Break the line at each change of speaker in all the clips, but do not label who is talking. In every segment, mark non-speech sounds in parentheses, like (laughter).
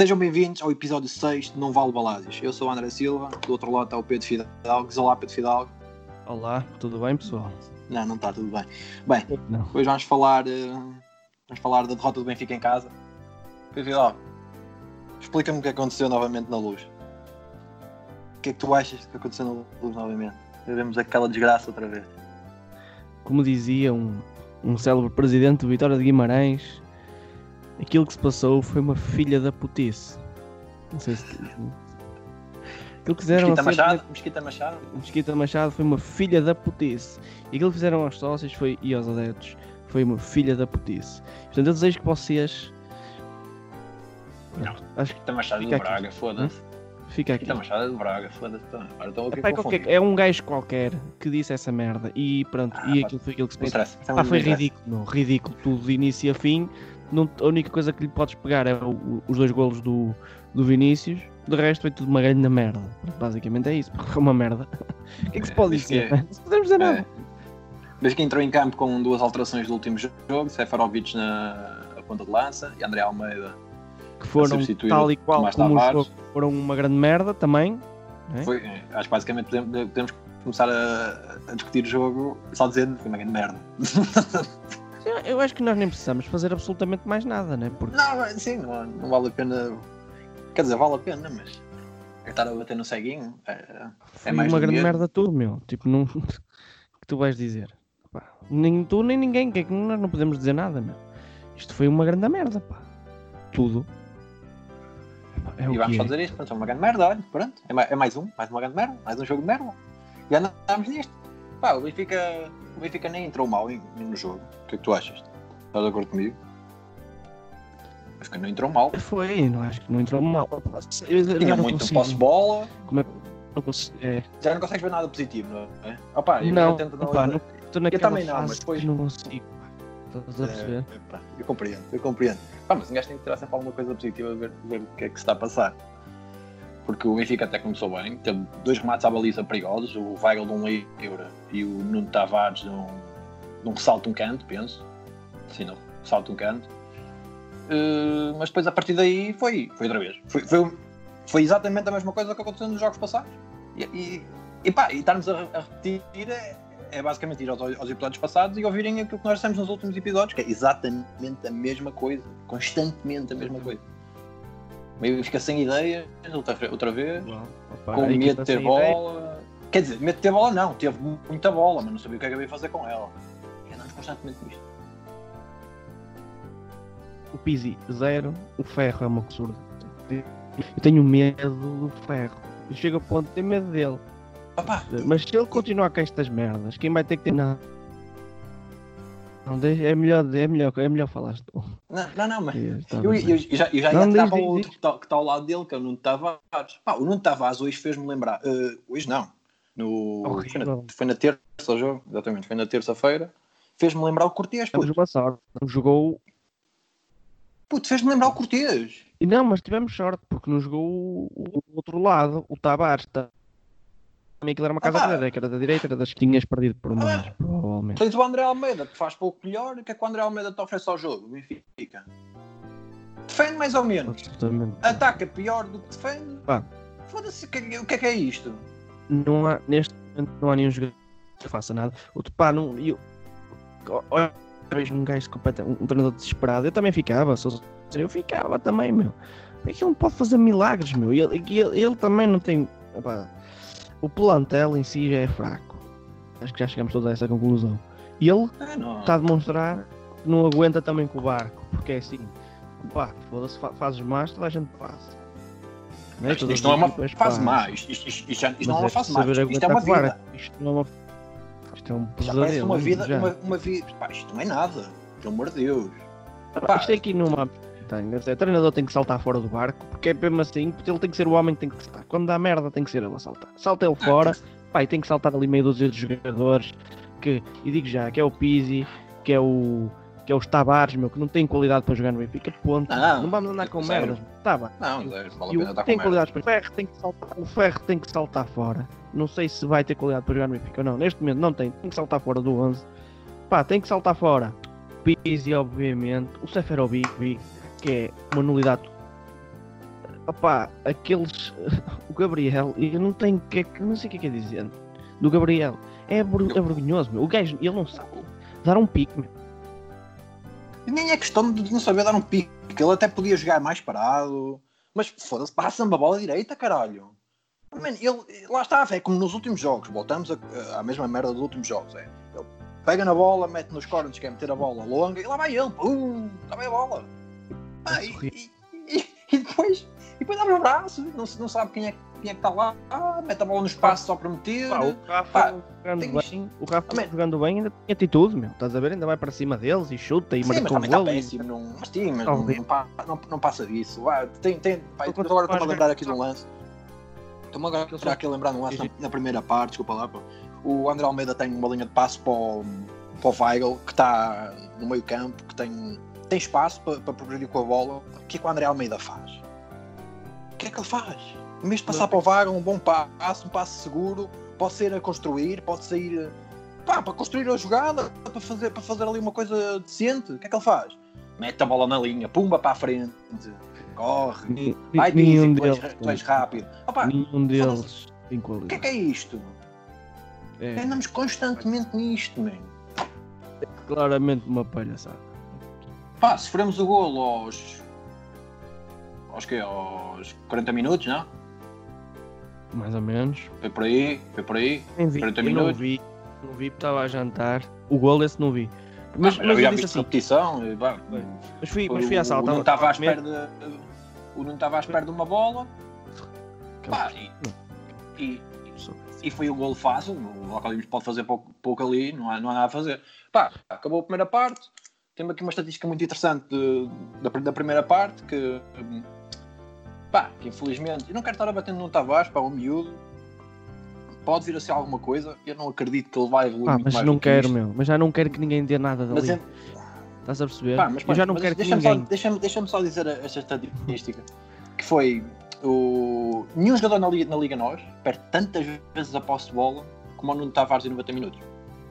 Sejam bem-vindos ao episódio 6 de Não Vale Balásios. Eu sou o André Silva, do outro lado está o Pedro Fidalgo. Olá, Pedro Fidalgo.
Olá, tudo bem, pessoal?
Não, não está tudo bem. Bem,
Não.
hoje vamos falar, eh, vamos falar da derrota do Benfica em casa. Pedro Fidalgo, explica-me o que aconteceu novamente na luz. O que é que tu achas que aconteceu na luz novamente? Vemos aquela desgraça outra vez.
Como dizia um, um célebre presidente do Vitória de Guimarães, aquilo que se passou foi uma filha da putice. Não sei se. Aquilo que fizeram
Mesquita
a
Machado? Mesquita Machado?
Mesquita Machado foi uma filha da putice. E aquilo que fizeram aos sócios foi, e aos adeptos foi uma filha da putice. Portanto, eu desejo que vocês.
Não.
Acho que
Mesquita Machado do
aqui.
Braga, foda-se.
fica aqui.
Mesquita Machado é do Braga, foda-se.
É, qualquer- é um gajo qualquer que disse essa merda. E pronto,
Ah,
e aquilo foi aquilo que se passou.
muito
foi ridículo, meu. Ridículo, tudo de início a fim. Não- a única coisa que lhe podes pegar é o- os dois golos do, do Vinícius. De resto, foi tudo uma grande merda. Basicamente é isso, porque foi uma merda. (laughs) O que é que se pode
que
dizer?
é-
né? Não podemos dizer nada.
É. Desde que entrou em campo com duas alterações do último jogo, Seferovic na a ponta de lança e André Almeida
Que foram tal e qual como jogo, foram uma grande merda também. É?
Foi, eh, acho que basicamente podemos, podemos começar a, a discutir o jogo só dizendo que foi uma grande merda. (laughs)
Eu- acho que nós nem precisamos fazer absolutamente mais nada, né? Porque
não, sim, não, não vale a pena. Quer dizer, vale a pena, mas é estar a bater no ceguinho. É,
foi
mais
uma grande merda tudo, meu. Tipo, não. (laughs) O que tu vais dizer? Pá, nem tu nem ninguém, que é que nós não podemos dizer nada, meu. Isto foi uma grande merda, pá. Tudo. É
e vamos só
é.
dizer isto, pronto, é uma grande merda, olha, pronto. É, ma- é mais um, mais uma grande merda, mais um jogo de merda. E andamos nisto. Pá, o Benfica, o Benfica nem entrou mal no jogo. O que é que tu achas? Estás de acordo comigo? Acho que não entrou mal.
Foi, não acho que não entrou mal. Eu- eu
Tinha muito
consigo-
posse bola,
não consigo- é,
já não consegues ver nada positivo, não é? Opa, eu
Não,
tento
opá, não- Estou naquela
também não, mas depois-
não consigo. Estás a perceber?
É, epá, eu compreendo, eu compreendo. Pá, mas um gajo tem que tirar sempre alguma coisa positiva a ver, ver o que é que se está a passar. Porque o Benfica até começou bem, teve dois remates à baliza perigosos, o Weigl de um livre e o Nuno Tavares de um, de um ressalto um canto, penso. Sim, não, ressalto um canto. Eh, mas depois a partir daí foi, foi outra vez. Foi, foi, foi exatamente a mesma coisa que aconteceu nos jogos passados. E, e, e pá, e estarmos a, a repetir é, é basicamente ir aos, aos episódios passados e ouvirem aquilo que nós dissemos nos últimos episódios, que é exatamente a mesma coisa, constantemente a mesma coisa. Meio fica sem ideias, outra, outra vez.
Opá,
com medo de
equipa
ter
sem ideia.
bola. Quer dizer, medo de ter bola não, teve muita bola, mas não sabia o que é que havia de fazer com ela. E andamos constantemente nisto.
O Pizzi, zero. O Ferro é uma absurda. Eu tenho medo do Ferro. Eu chego a ponto de ter medo dele.
Opa,
Mas se ele continuar com estas merdas, quem vai ter que ter. Não. Não, é melhor, é melhor, é melhor falar
não, não, não, mas
Está
Eu, eu- eu já, eu já
Não,
ia
diz, diz,
outro
diz.
que está, está ao lado dele, que é o Nuno Tavares. Pá, o Nuno Tavares hoje fez-me lembrar. eh, hoje não. No, foi, na, foi na terça jogo, exatamente, foi na terça-feira. Fez-me lembrar o Cortês, puto.
uma sorte. Não jogou.
Puto, fez-me lembrar o Cortês.
E não, mas tivemos sorte porque não jogou o, o outro lado. O Tavares. Tá... Também aquilo era uma casa
Ah,
verdadeira, que era da direita, era das que tinhas perdido por mais,
Ah.
provavelmente.
Tens o André Almeida, que faz pouco melhor. O que é que o André Almeida te oferece ao jogo? O Benfica. Defende mais ou menos.
Absolutamente.
Ataca pior do que defende. Foda-se, o que, é- o que é que é isto?
não há, neste momento não há nenhum jogador que faça nada. O pá, não, eu, olha, vejo um gajo completo, um, um treinador desesperado. Eu também ficava, sou eu ficava também, meu. É que ele não pode fazer milagres, meu. Ele, ele, ele também não tem. epá, o plantel em si já é fraco. Acho que já chegamos todos a essa conclusão. E ele
Ah,
está a demonstrar que não aguenta também com o barco, porque é assim, pá, foda-se, fa- fazes mais, toda a gente passa. Né?
Isto, isto não é uma fase má. Isto, isto, isto, isto já-
Mas
não é uma
é
fase má. Isto, é uma vida.
barco. Isto não é uma. Isto é um
Já parece
pesadelo.
uma
digo
vida,
já.
uma, uma vida. Pá, isto não é nada. Pelo amor de Deus.
Pá. Isto é aqui numa. O treinador tem que saltar fora do barco, porque é mesmo assim, porque ele tem que ser o homem que tem que saltar. Quando dá merda, tem que ser ele a saltar. Salta ele fora, pá, e tem que saltar ali meio dúzia de jogadores. Que, e digo já, que é o Pizzi, que é o. Que é os Tavares, meu, que não tem qualidade para jogar no Benfica, ponto.
Não,
Não, vamos andar com merdas. Tá bem.
Não, zero, vale a pena
tem qualidades para o Ferro tem que saltar, o Ferro tem que saltar fora. Não sei se vai ter qualidade para jogar no Benfica ou não. Neste momento não tem, tem que saltar fora do 11. Pá, tem que saltar fora. Pizzi, obviamente, o Seferovic, que é uma nulidade opá, aqueles. (laughs) O Gabriel, eu não tenho que, não sei o que é que é dizer do Gabriel. É, ver- é vergonhoso, meu. O gajo, ele não sabe dar um pique, meu.
Nem é questão de não saber dar um pique. Ele até podia jogar mais parado. Mas foda-se, passa-me a bola direita, caralho. Man, ele, lá está, é como nos últimos jogos. Voltamos a- à mesma merda dos últimos jogos. É. Ele pega na bola, mete nos corners, quer meter a bola longa e lá vai ele. Pum, lá vai a bola. Ah, e, e- e- depois, e depois abre o braço, não, se- não sabe quem é, quem é que está lá. Ah, mete a bola no espaço só para meter.
Pá, o Rafa
Pá,
jogando
tem-
bem, o Rafa
Também-
jogando bem ainda tem atitude, meu. Estás a ver? Ainda vai para cima deles e chuta e
Sim,
marca um e-
péssimo. Não, mas sim, mas
Tá
não, não, não- não passa disso. Vai, tem, tem, pá, agora estou-me a lembrar aqui de um lance. Estou-me agora aqui a lembrar de um lance na, na primeira parte, desculpa lá. pá. O André Almeida tem uma linha de passo para o, para o Weigl, que está no meio campo, que tem, tem espaço para, para progredir com a bola. O que é que o André Almeida faz? O que é que ele faz? Em vez de passar para o Weigl, um bom passo, um passo seguro, pode ser a construir, pode sair pá, para construir a jogada, para fazer, para fazer ali uma coisa decente. O que é que ele faz? Mete a bola na linha, pumba para a frente, corre, vai
Nenhum
Pizzi, tu, és,
deles.
tu és rápido. Opa,
Nenhum deles tem
o que é
qualidade.
que é isto?
É
Andamos constantemente nisto, man.
claramente uma palhaçada.
Pá, sofremos o golo aos. aos quê? Aos 40 minutos, não?
Mais ou menos.
Foi por aí, foi por aí.
Nem vi,
40
eu não
minutos.
vi. Não vi porque estava a jantar. O gol esse não vi. Mas,
Ah,
mas
eu já
disse assim.
repetição. e, pá,
Foi. Mas fui,
foi
mas fui à
o-
sala.
O não
tava-
estava à espera de. O não estava à espera de uma bola. Pá, e, e, e foi um golo fácil. O Alcalipes pode fazer pouco, pouco ali, não há, não há nada a fazer. Pá, acabou a primeira parte. Temos aqui uma estatística muito interessante de- da, da primeira parte que. hum, Pá, que infelizmente. Eu não quero estar a batendo no Tavares, pá, o miúdo. Pode vir a ser alguma coisa. Eu não acredito que ele vai evoluir
Ah, mas
mais
não quero,
isto.
meu. Mas já não quero que ninguém dê nada dali.
Mas, é-
Estás a perceber?
pá, mas,
eu já não quero que
deixa-me só,
ninguém.
deixa deixa só dizer esta estatística. Que foi. O... Nenhum jogador na Liga, na Liga Nós perde tantas vezes a posse de bola como o Nuno Tavares em 90 minutos.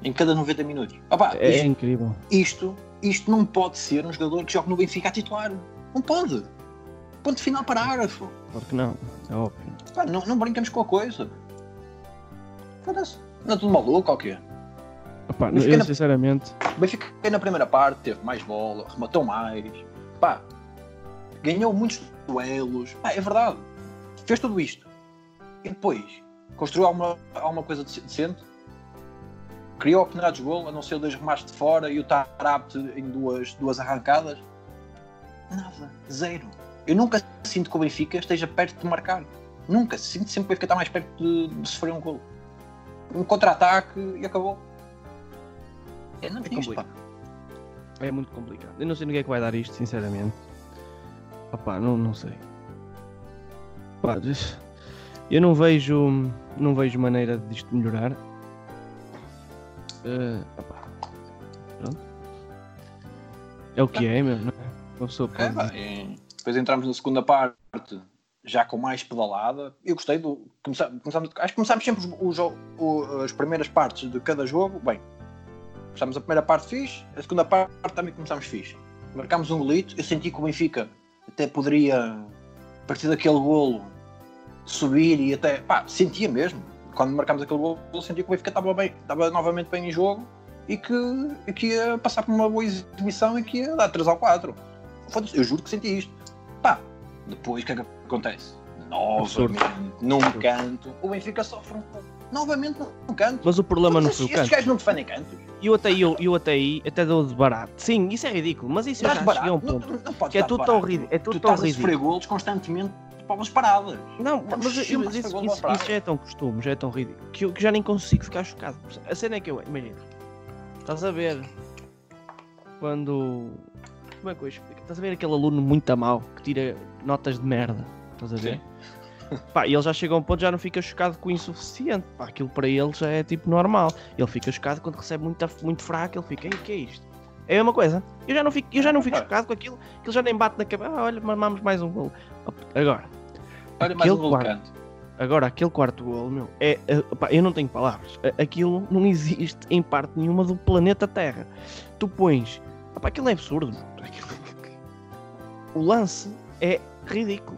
Em cada 90 minutos. Opá,
É,
isto,
incrível.
isto, isto não pode ser um jogador que joga no Benfica a titular. Não pode. Ponto final parágrafo.
Porque não, é óbvio.
Pá, não, não brincamos com a coisa. Foda-se. Não é tudo maluco ou quê?
Opa,
Mas
eu
na-
sinceramente,
O Benfica na primeira parte teve mais bola, rematou mais. Pá, ganhou muitos duelos. Pá, é verdade. Fez tudo isto. E depois, construiu alguma, alguma coisa dec- decente. Criou oportunidades de golo, a não ser dois remates de fora e o Tarapte em duas, duas arrancadas. Nada. Zero. Eu nunca sinto que o Benfica esteja perto de marcar. Nunca. Sinto sempre que o Benfica está mais perto de, de sofrer um golo. Um contra-ataque e acabou. É, não
É
isto, pá.
é muito complicado. Eu não sei que é que vai dar isto, sinceramente. Opa, não, não sei. Pá, eu não vejo, não vejo maneira disto melhorar. Opá, pronto. É o que é, meu. Não é? Pessoa
É, pá, e depois entramos na segunda parte, já com mais pedalada. Eu gostei do. começa- Começamos, acho que começámos sempre os, o jogo- o- as primeiras partes de cada jogo. Bem, começámos a primeira parte fixe, a segunda parte também começámos fixe. Marcámos um golito. Eu senti que o Benfica até poderia, a partir daquele golo, subir e até. pá, sentia mesmo. Quando marcámos aquele golo, eu sentia que o Benfica estava bem, estava novamente bem em jogo e que, e que ia passar por uma boa exibição e que ia dar 3 ou 4. Foda-se, eu juro que senti isto. Pá, depois o que é que acontece? Novamente, num canto, o Benfica sofre um pouco. Novamente num canto.
Mas o problema não
Estes-
foi o
Estes
canto.
gajos não defendem cantos.
E eu até, eu, eu até aí, até dou de barato. Sim, isso é ridículo, mas isso eu já cheguei a um ponto.
não, não
Que é
estar
tudo tão ridículo. É
Tu
tudo tão
estás a sofrer
ridículo.
golos constantemente de bolas paradas.
Não, mas mas isso, isso- isso já é tão costume, já é tão ridículo, que eu que já nem consigo ficar chocado. A cena é que eu, imagina, estás a ver quando. Como é que eu explico? Estás a ver aquele aluno muito a mau que tira notas de merda, estás a ver? (laughs) Pá, e ele já chega a um ponto já não fica chocado com o insuficiente. Pá, aquilo para ele já é tipo normal. Ele fica chocado quando recebe muito, muito fraco, ele fica, ei, o que é isto? É a mesma coisa. Eu já não fico, eu já não fico chocado com aquilo, aquilo já nem bate na cabeça. Ah, olha, mamamos mais um gol. Agora,
Olha mais um
quarto. Agora, aquele quarto gol, meu, é, é- pá, eu não tenho palavras. Aquilo não existe em parte nenhuma do planeta Terra. Tu pões. Pá, aquilo é absurdo. meu. O lance é ridículo.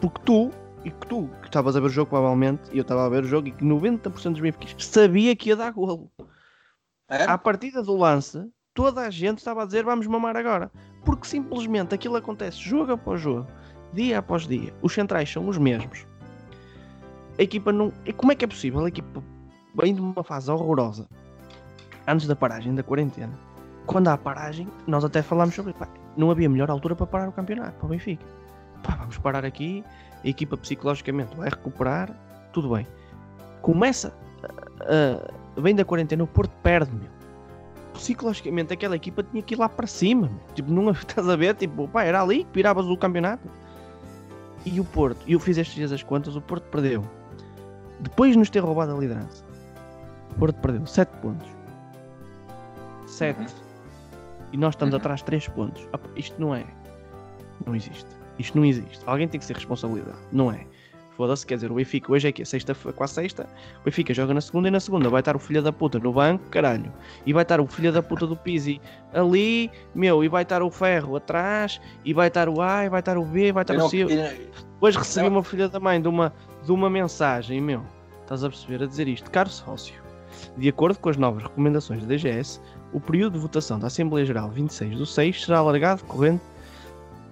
Porque tu, e que tu que estavas a ver o jogo provavelmente, e eu estava a ver o jogo, e que 90% dos benfiquistas sabia que ia dar golo.
É?
À partida do lance, toda a gente estava a dizer vamos mamar agora. Porque simplesmente aquilo acontece jogo após jogo, dia após dia. Os centrais são os mesmos. A equipa não. Como é que é possível? A equipa vem de uma fase horrorosa antes da paragem, da quarentena. Quando há paragem, nós até falámos sobre. Pá, não havia melhor altura para parar o campeonato, para o Benfica. Pá, vamos parar aqui, a equipa psicologicamente vai recuperar, tudo bem. Começa. a- a- vem da quarentena, o Porto perde, meu psicologicamente aquela equipa tinha que ir lá para cima. meu. Tipo, não (laughs) estás a ver? Tipo, pá, era ali que viravas o campeonato. E o Porto, e eu fiz estes dias as contas, o Porto perdeu. Depois de nos ter roubado a liderança, o Porto perdeu 7 pontos. 7.
Uhum.
E nós estamos
Uhum.
atrás 3 pontos. Isto não é. Não existe. Isto não existe. Alguém tem que ser responsabilidade. Não é. Foda-se, quer dizer, o Benfica hoje é que sexta, quase sexta, o Benfica joga na segunda e na segunda vai estar o filho da puta no banco, caralho, e vai estar o filho da puta do Pizzi ali, meu, e vai estar o Ferro atrás, e vai estar o A, e vai estar o B, e vai estar o C. Hoje recebi
não-
uma filha da mãe de uma, de uma mensagem, meu, estás a perceber, a dizer isto, caro sócio, de acordo com as novas recomendações da DGS, o período de votação da Assembleia Geral 26 do 6 será alargado corrente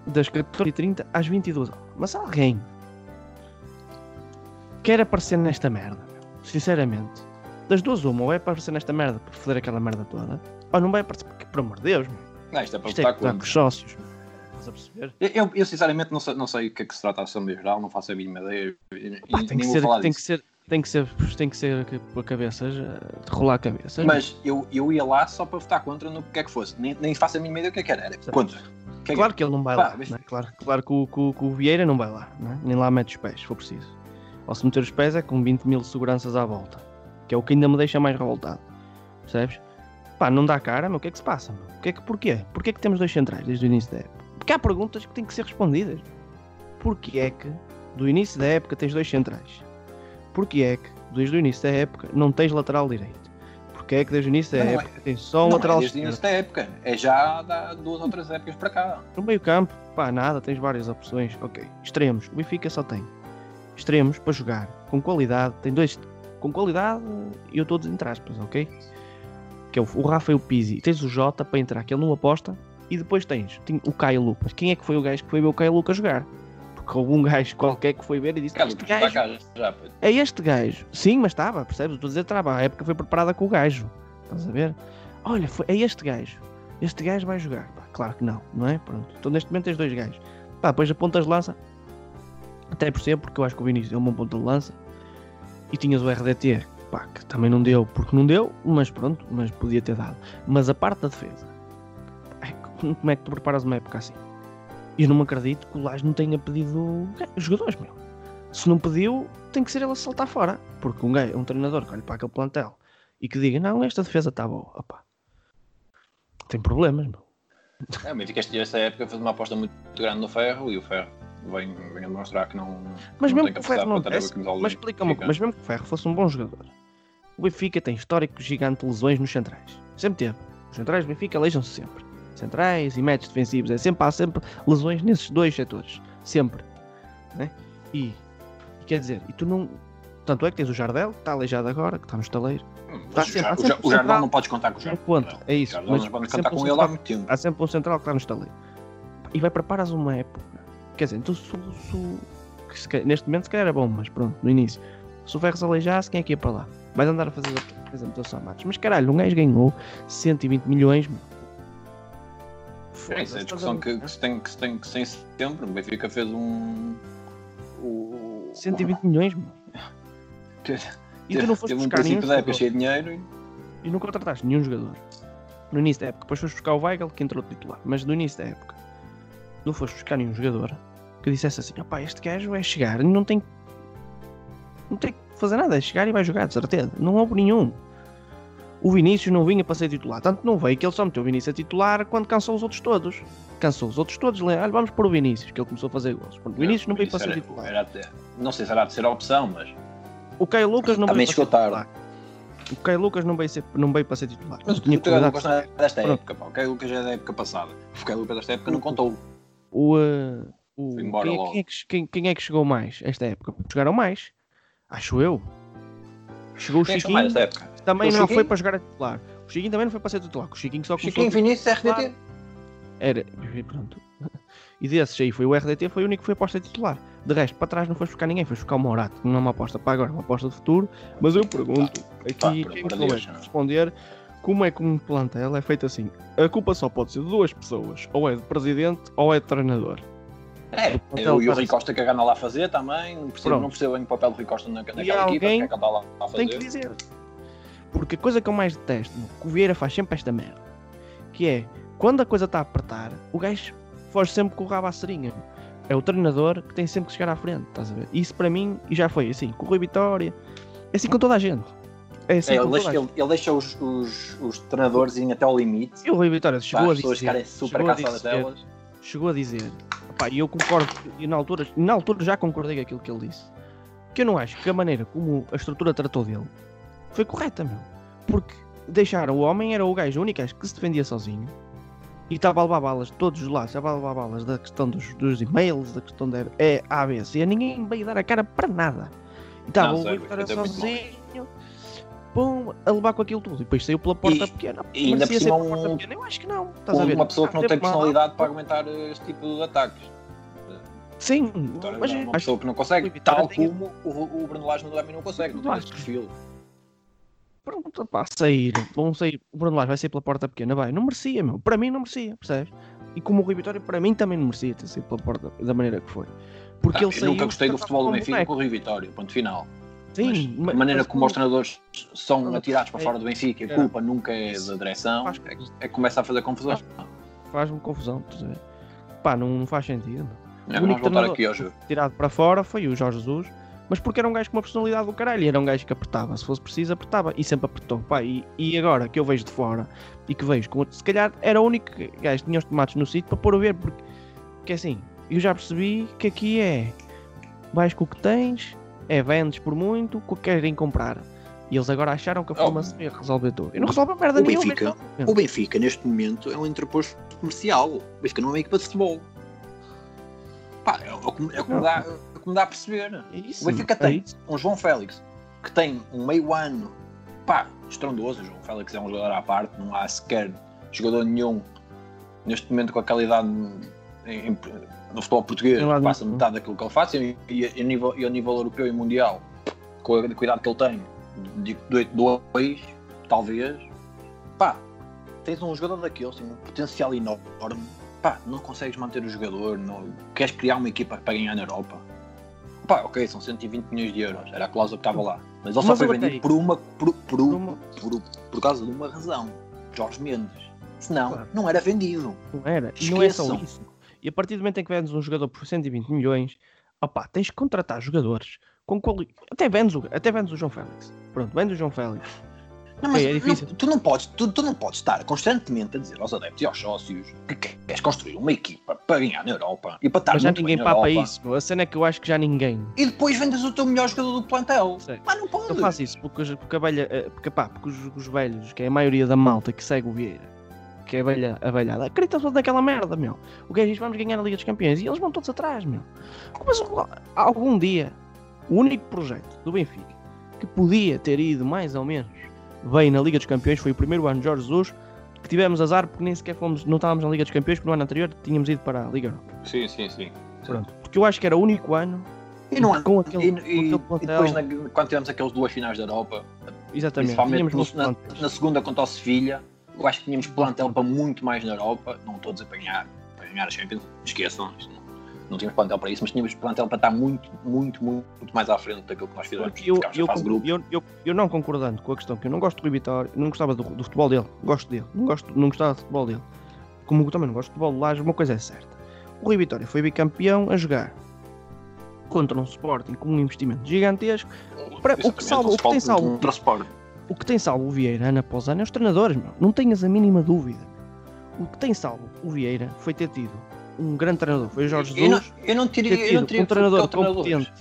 das 14h30 às 22 horas. Mas alguém quer aparecer nesta merda, sinceramente, das duas uma, ou é aparecer nesta merda para foder aquela merda toda, ou não vai aparecer, porque, por amor de Deus, meu,
Não, isto é para
isto é que com os sócios, estás a perceber?
Eu, eu, eu, sinceramente não sei, não sei o que é que se trata a Assembleia Geral, não faço a mínima ideia. e
tem, que ser, tem, que ser, tem que ser, tem que ser a cabeça, de rolar a cabeça.
Mas eu, eu ia lá só para votar contra no que é que fosse. Nem, nem faço a mínima ideia do que é que era. Era contra. Que é que
claro que ele não vai
Pá,
lá.
mas-
né? Claro, claro que, o, que o- que o Vieira não vai lá, né? nem lá mete os pés, se for preciso. Ou se meter os pés é com 20 mil seguranças à volta, que é o que ainda me deixa mais revoltado. Percebes? Pá, não dá cara, mas o que é que se passa? meu? O que é que, porquê? Porquê que temos dois centrais desde o início da época? Porque há perguntas que têm que ser respondidas. Porquê é que do início da época tens dois centrais? Porquê é que desde o início da época não tens lateral direito? Porquê é que desde o início da
Não, é-
época tens só um
Não,
lateral
é desde o
esquerdo?
início da época. É já há duas ou três épocas para cá.
No meio campo, pá, nada, tens várias opções. Ok. Extremos. O Benfica só tem extremos para jogar. Com qualidade. Tem dois. Com qualidade e eu todos entre aspas, ok? Que é o, o Rafa e o Pizzi. Tens o Jota para entrar, que ele não aposta. E depois tens o Caio Lucas. Quem é que foi o gajo que foi ver o Caio Lucas jogar? Porque houve um gajo qualquer que foi ver e disse:
Cara,
Este gajo
já.
é este gajo. Sim, mas estava, percebes? Estou a dizer, estava. A época foi preparada com o gajo. Estás a ver? Olha, foi, é este gajo. Este gajo vai jogar. Pá, claro que não, não é? Pronto. Então neste momento tens dois gajos. Pá, depois a pontas de lança. Até percebo, porque eu acho que o Vinícius é uma ponta de lança. E tinhas o RDT, pá, que também não deu porque não deu, mas pronto, mas podia ter dado. Mas a parte da defesa. Como é que tu preparas uma época assim? Eu não me acredito que o Lage não tenha pedido jogadores, meu. Se não pediu, tem que ser ele a saltar fora. Porque um, gajo, um treinador que olha para aquele plantel e que diga, não, esta defesa está boa. Opa. Tem problemas, meu.
É, o Benfica esta época fez uma aposta muito grande no Ferro e o Ferro vem, vem a demonstrar que não.
Mas
não
mesmo
tem
que o Ferro não desse, mas explica-me, uma coisa, mas mesmo que o Ferro fosse um bom jogador, o Benfica tem histórico gigante de lesões nos centrais. Sempre teve. Os centrais do Benfica aleijam-se sempre. Centrais e médios defensivos, é sempre, há sempre lesões nesses dois setores. Sempre. Né? E, e quer dizer, e tu não. Tanto é que tens o Jardel, que está aleijado agora, que está no estaleiro.
Hum, o
sempre-
o
sempre um
o Jardel não podes contar com o
Não
Jardel.
conta, é isso.
Jardel
Mas
vamos
sempre
contar
um
com ele há muito tempo.
há sempre um central que está no estaleiro. E vai preparas uma época. Quer dizer, então se, se- se neste momento se calhar era bom, mas pronto, no início. Se o Ferro se aleijasse, quem é que ia para lá? Vais andar a fazer a apresentação a Matos. Mas caralho, um gajo ganhou 120 milhões.
É isso, é a discussão que, que se tem que se tem que se tem sempre. O Benfica fez um. O,
120 milhões, meu. E tu não foste
teve um
buscar nenhum
princípio da época cheio de dinheiro e
E não contrataste nenhum jogador. No início da época. Depois foste buscar o Weigl, que entrou titular. Mas no início da época, não foste buscar nenhum jogador que dissesse assim: opá, este gajo vai chegar e não tem. Não tem que fazer nada, é chegar e vai jogar, de certeza. Não houve nenhum. O Vinícius não vinha para ser titular. Tanto não veio que ele só meteu o Vinícius a titular quando cansou os outros todos. Cansou os outros todos. Olha, vamos para o Vinícius, que ele começou a fazer gols. Pronto, O Vinícius não veio para ser
era,
titular.
era até- não sei se era a terceira opção, mas.
O Caio Lucas não
Também
veio para ser titular. O Caio Lucas não veio, ser, não veio para ser titular.
Mas o Caio. Lucas não é desta época, pá. O Caio Lucas é da época passada. O Caio Lucas desta época não contou.
O, eh, O,
Foi
quem, é- quem é que, quem- quem é que chegou mais esta época? Chegaram mais. Acho eu. Chegou o
Quem é que mais
Chiquinho,
nesta época?
também
O
não foi
Chiquinho?
para jogar a titular. O Chiquinho também não foi para ser titular. O Chiquinho só
Chiquinho Vinícius, RDT.
Era, e pronto. (laughs) E desses aí foi o RDT, foi o único que foi aposta titular. De resto, para trás não foi buscar ninguém, foi buscar o Morato. Não é uma aposta para agora, é uma aposta de futuro. Mas eu pergunto, aqui,
pá,
quem
Deus, não.
responder, como é que um plantel é feito assim? A culpa só pode ser de duas pessoas, ou é de presidente ou é de treinador.
É,
O
e o Rui Costa que anda lá a fazer também. Não percebo,
Pronto.
não percebo bem o papel do Rui Costa na- naquela equipa.
alguém
que é que lá a
Tem que
fazer.
dizer. Porque a coisa que eu mais detesto, que o Vieira faz sempre esta merda, que é, quando a coisa está a apertar, o gajo foge sempre com o rabo à seringa. É o treinador que tem sempre que chegar à frente, estás a ver? Isso para mim, e já foi assim, com o Rui Vitória, é assim com toda a gente. É assim
É, ele, deixa, ele, ele deixa os, os, os treinadores irem até ao limite.
E o Rui Vitória chegou a dizer, chegou a dizer,
delas.
chegou a dizer, e eu concordo, e na altura, na altura já concordei com aquilo que ele disse, que eu não acho que a maneira como a estrutura tratou dele foi correta, meu. Porque deixaram o homem, era o gajo único gajo que se defendia sozinho e estava a levar balas de todos os lados, estava a levar balas da questão dos, dos e-mails, da questão da é, A, B, C, ninguém veio dar a cara para nada. E estava o
sério,
Vitória
mal.
sozinho, pum, a levar com aquilo tudo. E depois saiu pela porta
E-
pequena.
e ainda por cima um-
pequena? Eu acho que não. Estás a ver?
Uma pessoa que não
Teve
tem personalidade para aguentar este tipo de ataques.
Sim,
Vitória
mas
uma pessoa que não consegue,
Vitória
tal
tem-
como o, o Bruno Lage no também não consegue, não tem esse
Lage.
perfil.
Pronto, pá, sair, vão sair, o Bruno Lage vai sair pela porta pequena, vai, não merecia, meu, para mim não merecia, percebes? E como o Rui Vitória, para mim também não merecia ter saído pela porta da maneira que foi. Porque
Ah,
ele
eu
saiu.
nunca gostei do futebol do Benfica com o Rio Vitória, ponto final.
Sim,
mas a maneira como os treinadores são
Mas-
atirados para
é-
fora do Benfica, a
é.
culpa nunca é da direção, é, é que começa a fazer confusão.
faz-me confusão? Pá, não, não faz sentido.
É,
o único
voltar aqui ao jogo.
Tirado para fora foi o Jorge Jesus, mas porque era um gajo com uma personalidade do caralho, era um gajo que apertava, se fosse preciso, apertava e sempre apertou. Pá, e, e agora que eu vejo de fora e que vejo com outro, se calhar era o único gajo que tinha os tomates no sítio para pôr a ver, porque, porque assim, eu já percebi que aqui é vais com o que tens, é vendes por muito, querem comprar. E eles agora acharam que a
Oh.
formação ia resolver tudo. E não resolve merda
O
nenhuma.
Benfica-
então.
O Benfica, neste momento, é um interposto comercial. O Benfica não é uma equipa de futebol. Pá, é o que, é o que me, dá, é o que me dá a perceber.
É isso,
O Benfica
é
tem um João Félix que tem um meio ano, pá, estrondoso. O João Félix é um jogador à parte, não há sequer jogador nenhum neste momento com aquela idade em- em- no futebol português, faça metade daquilo que ele faz e, e, a nível, e a nível europeu e mundial, com a cuidado que ele tem, de dois, talvez, pá, tens um jogador daqueles, tem um potencial enorme, pá, não consegues manter o jogador, não, queres criar uma equipa para ganhar na Europa. Pá, ok, são 120 milhões de euros, era a cláusula que estava lá. Mas ele só
Mas
foi vendido por uma, por, por,
uma-
por, por causa de uma razão. Jorge Mendes. Senão,
Claro.
não era vendido.
Não era. E não é só
Esqueçam.
isso. E a partir do momento em que vendes um jogador por 120 milhões, opá, tens que contratar jogadores com quali... Até vendes, o... Até vendes o João Félix. Pronto, vendes o João Félix.
Não, mas
É, é difícil.
não- tu, não podes, tu, tu não podes estar constantemente a dizer aos adeptos e aos sócios que queres construir uma equipa para ganhar na Europa e para estar
Mas já ninguém papa isso. A cena é que eu acho que já ninguém.
e depois vendes o teu melhor jogador do plantel.
Sei.
Mas não pode.
Eu faço isso porque, porque a velha. eh, Porque, pá, porque os, os velhos, que é a maioria da malta que segue o Vieira, que é a velha, a velhada, acreditam toda naquela merda, meu. O gajo diz vamos ganhar a Liga dos Campeões e eles vão todos atrás, meu. Mas algum dia, o único projeto do Benfica que podia ter ido mais ou menos bem na Liga dos Campeões foi o primeiro ano de Jorge Jesus. Que tivemos azar porque nem sequer fomos, não estávamos na Liga dos Campeões, porque no ano anterior tínhamos ido para a Liga Europa.
Sim, sim, sim.
Pronto. Porque eu acho que era o único ano
E, não,
com
e,
aquele,
e-
com aquele
e
plantel.
depois, na- quando tivemos aquelas duas finais da Europa,
Exatamente.
principalmente no- na, na segunda contra o Sevilha, eu acho que tínhamos plantel para muito mais na Europa. Não estou a dizer para ganhar, a Champions, esqueçam, isto não, não tínhamos plantel para isso, mas tínhamos plantel para estar muito, muito, muito, muito mais à frente daquilo que nós fizemos.
Eu, eu,
de
eu, eu, eu não concordando com a questão que eu não gosto do Rui Vitória, não gostava do, do futebol dele, gosto dele, não, gosto, não gostava do futebol dele. Como eu também não gosto do futebol do Laje, uma coisa é certa. O Rui Vitória foi bicampeão a jogar contra um Sporting com um investimento gigantesco. Para- o que salva- o que tem
de
salvo-
um transporte.
O que tem salvo o Vieira ano após ano é os treinadores, meu. não tenhas a mínima dúvida. O que tem salvo o Vieira foi ter tido um grande treinador, foi o Jorge
Eu não,
Jesus,
eu não
ter
diria, eu não diria
um treinador
é
competente.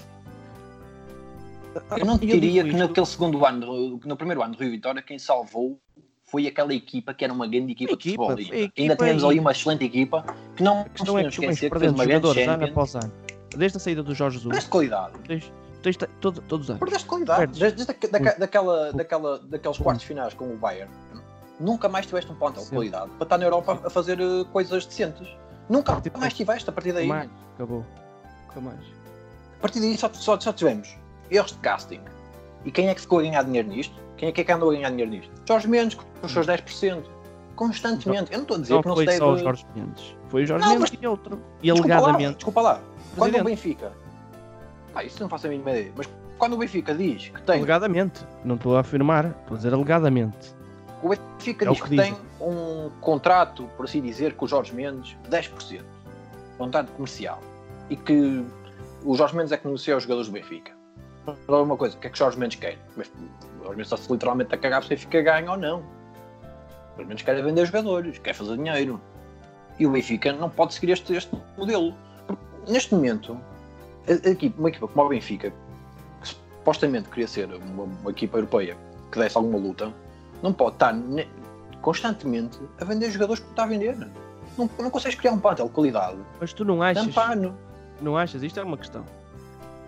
Eu não diria que naquele segundo ano, no primeiro ano do Rio Vitória, quem salvou foi aquela equipa que era uma grande equipa,
Equipa,
de futebol. Ainda, tínhamos ali uma excelente equipa que não
é que tu vens
esquecer que fez uma grande
ano após ano. Desde a saída do Jorge Jesus,
Perdeste qualidade.
tens, tens, todo- todos os anos.
Perdeste qualidade.
Perdes.
Desde, desde daque-
Muito.
daquela, daquela, daqueles quartos finais com o Bayern, nunca mais tiveste um plantel de qualidade para estar na Europa a fazer eh, coisas decentes. Nunca
Tipo,
mais tiveste a partir daí.
Mais, acabou. Nunca mais.
A partir daí só, só, só tivemos erros de casting. E quem é que ficou a ganhar dinheiro nisto? Quem é que, é que andou a ganhar dinheiro nisto? Jorge Mendes, com os seus 10%. Constantemente. Eu não estou a dizer
Não
que não
foi
se deve...
só o Jorge Mendes. Foi o Jorge
Não,
Mendes e outro. E
Desculpa lá,
alegadamente.
desculpa lá. Quando o Benfica... Ah, isso não faço a mínima ideia. Mas quando o Benfica diz que tem...
Alegadamente. Não estou a afirmar, estou a dizer alegadamente.
O Benfica
É o
diz
que
que,
dizem.
tem um contrato, por assim dizer, com o Jorge Mendes, 10%. Contrato comercial. E que o Jorge Mendes é que negocia os jogadores do Benfica. Agora uma coisa, o que é que o Jorge Mendes quer? Mas o Jorge Mendes está-se literalmente a cagar se o Benfica ganha ou não. O Jorge Mendes quer é vender jogadores, quer fazer dinheiro. E o Benfica não pode seguir este, este modelo. Porque, neste momento, a- a equipa- uma equipa como o Benfica, que supostamente queria ser uma, uma equipa europeia que desse alguma luta, não pode estar ne- constantemente a vender jogadores que está a vender. Não, não consegues criar um plantel de qualidade.
Mas tu não achas,
Dá pano.
não achas, isto é uma questão.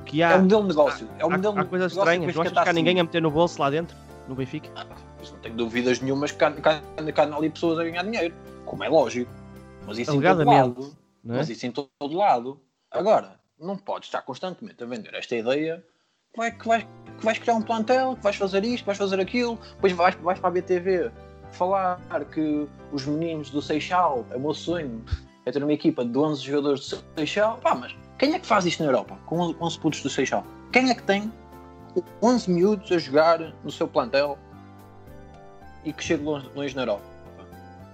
Que
É
há,
um modelo de negócio. É um
há,
modelo
há
de
coisas estranhas.
que
Não achas que há
está
ninguém
a
meter no bolso lá dentro? No Benfica?
Isso não tenho dúvidas nenhumas que há, há- há ali pessoas a ganhar dinheiro. Como é lógico. Mas isso em todo lado.
É?
Mas isso em todo lado. Agora, não podes estar constantemente a vender esta ideia que, que, vais, que vais criar um plantel, que vais fazer isto, que vais fazer aquilo, depois vais, vais para a BTV falar que os meninos do Seixal, é o meu sonho, é ter uma equipa de 11 jogadores do Seixal. Pá, mas quem é que faz isto na Europa com 11 putos do Seixal? Quem é que tem 11 miúdos a jogar no seu plantel e que chega longe, longe na Europa?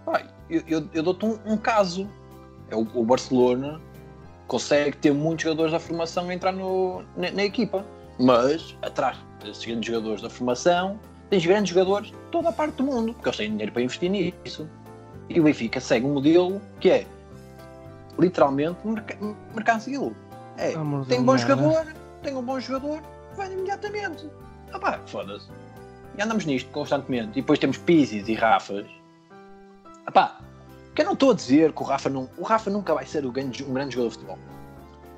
Pá, eu, eu, eu dou-te um, um caso. É o, o Barcelona consegue ter muitos jogadores da formação a entrar no, na, na equipa. Mas, atrás desses grandes jogadores da formação, tens grandes jogadores de toda a parte do mundo, porque eles têm dinheiro para investir nisso. E o Benfica segue um modelo que é literalmente merc mercancil. É,
Amor
tem um bom
merda.
jogador, tem um bom jogador, vai imediatamente. Ah pá, foda-se. E andamos nisto constantemente. E depois temos Pisis e Rafas. Ah pá, que eu não estou a dizer que o Rafa não. O Rafa nunca vai ser o grande- um grande jogador de futebol.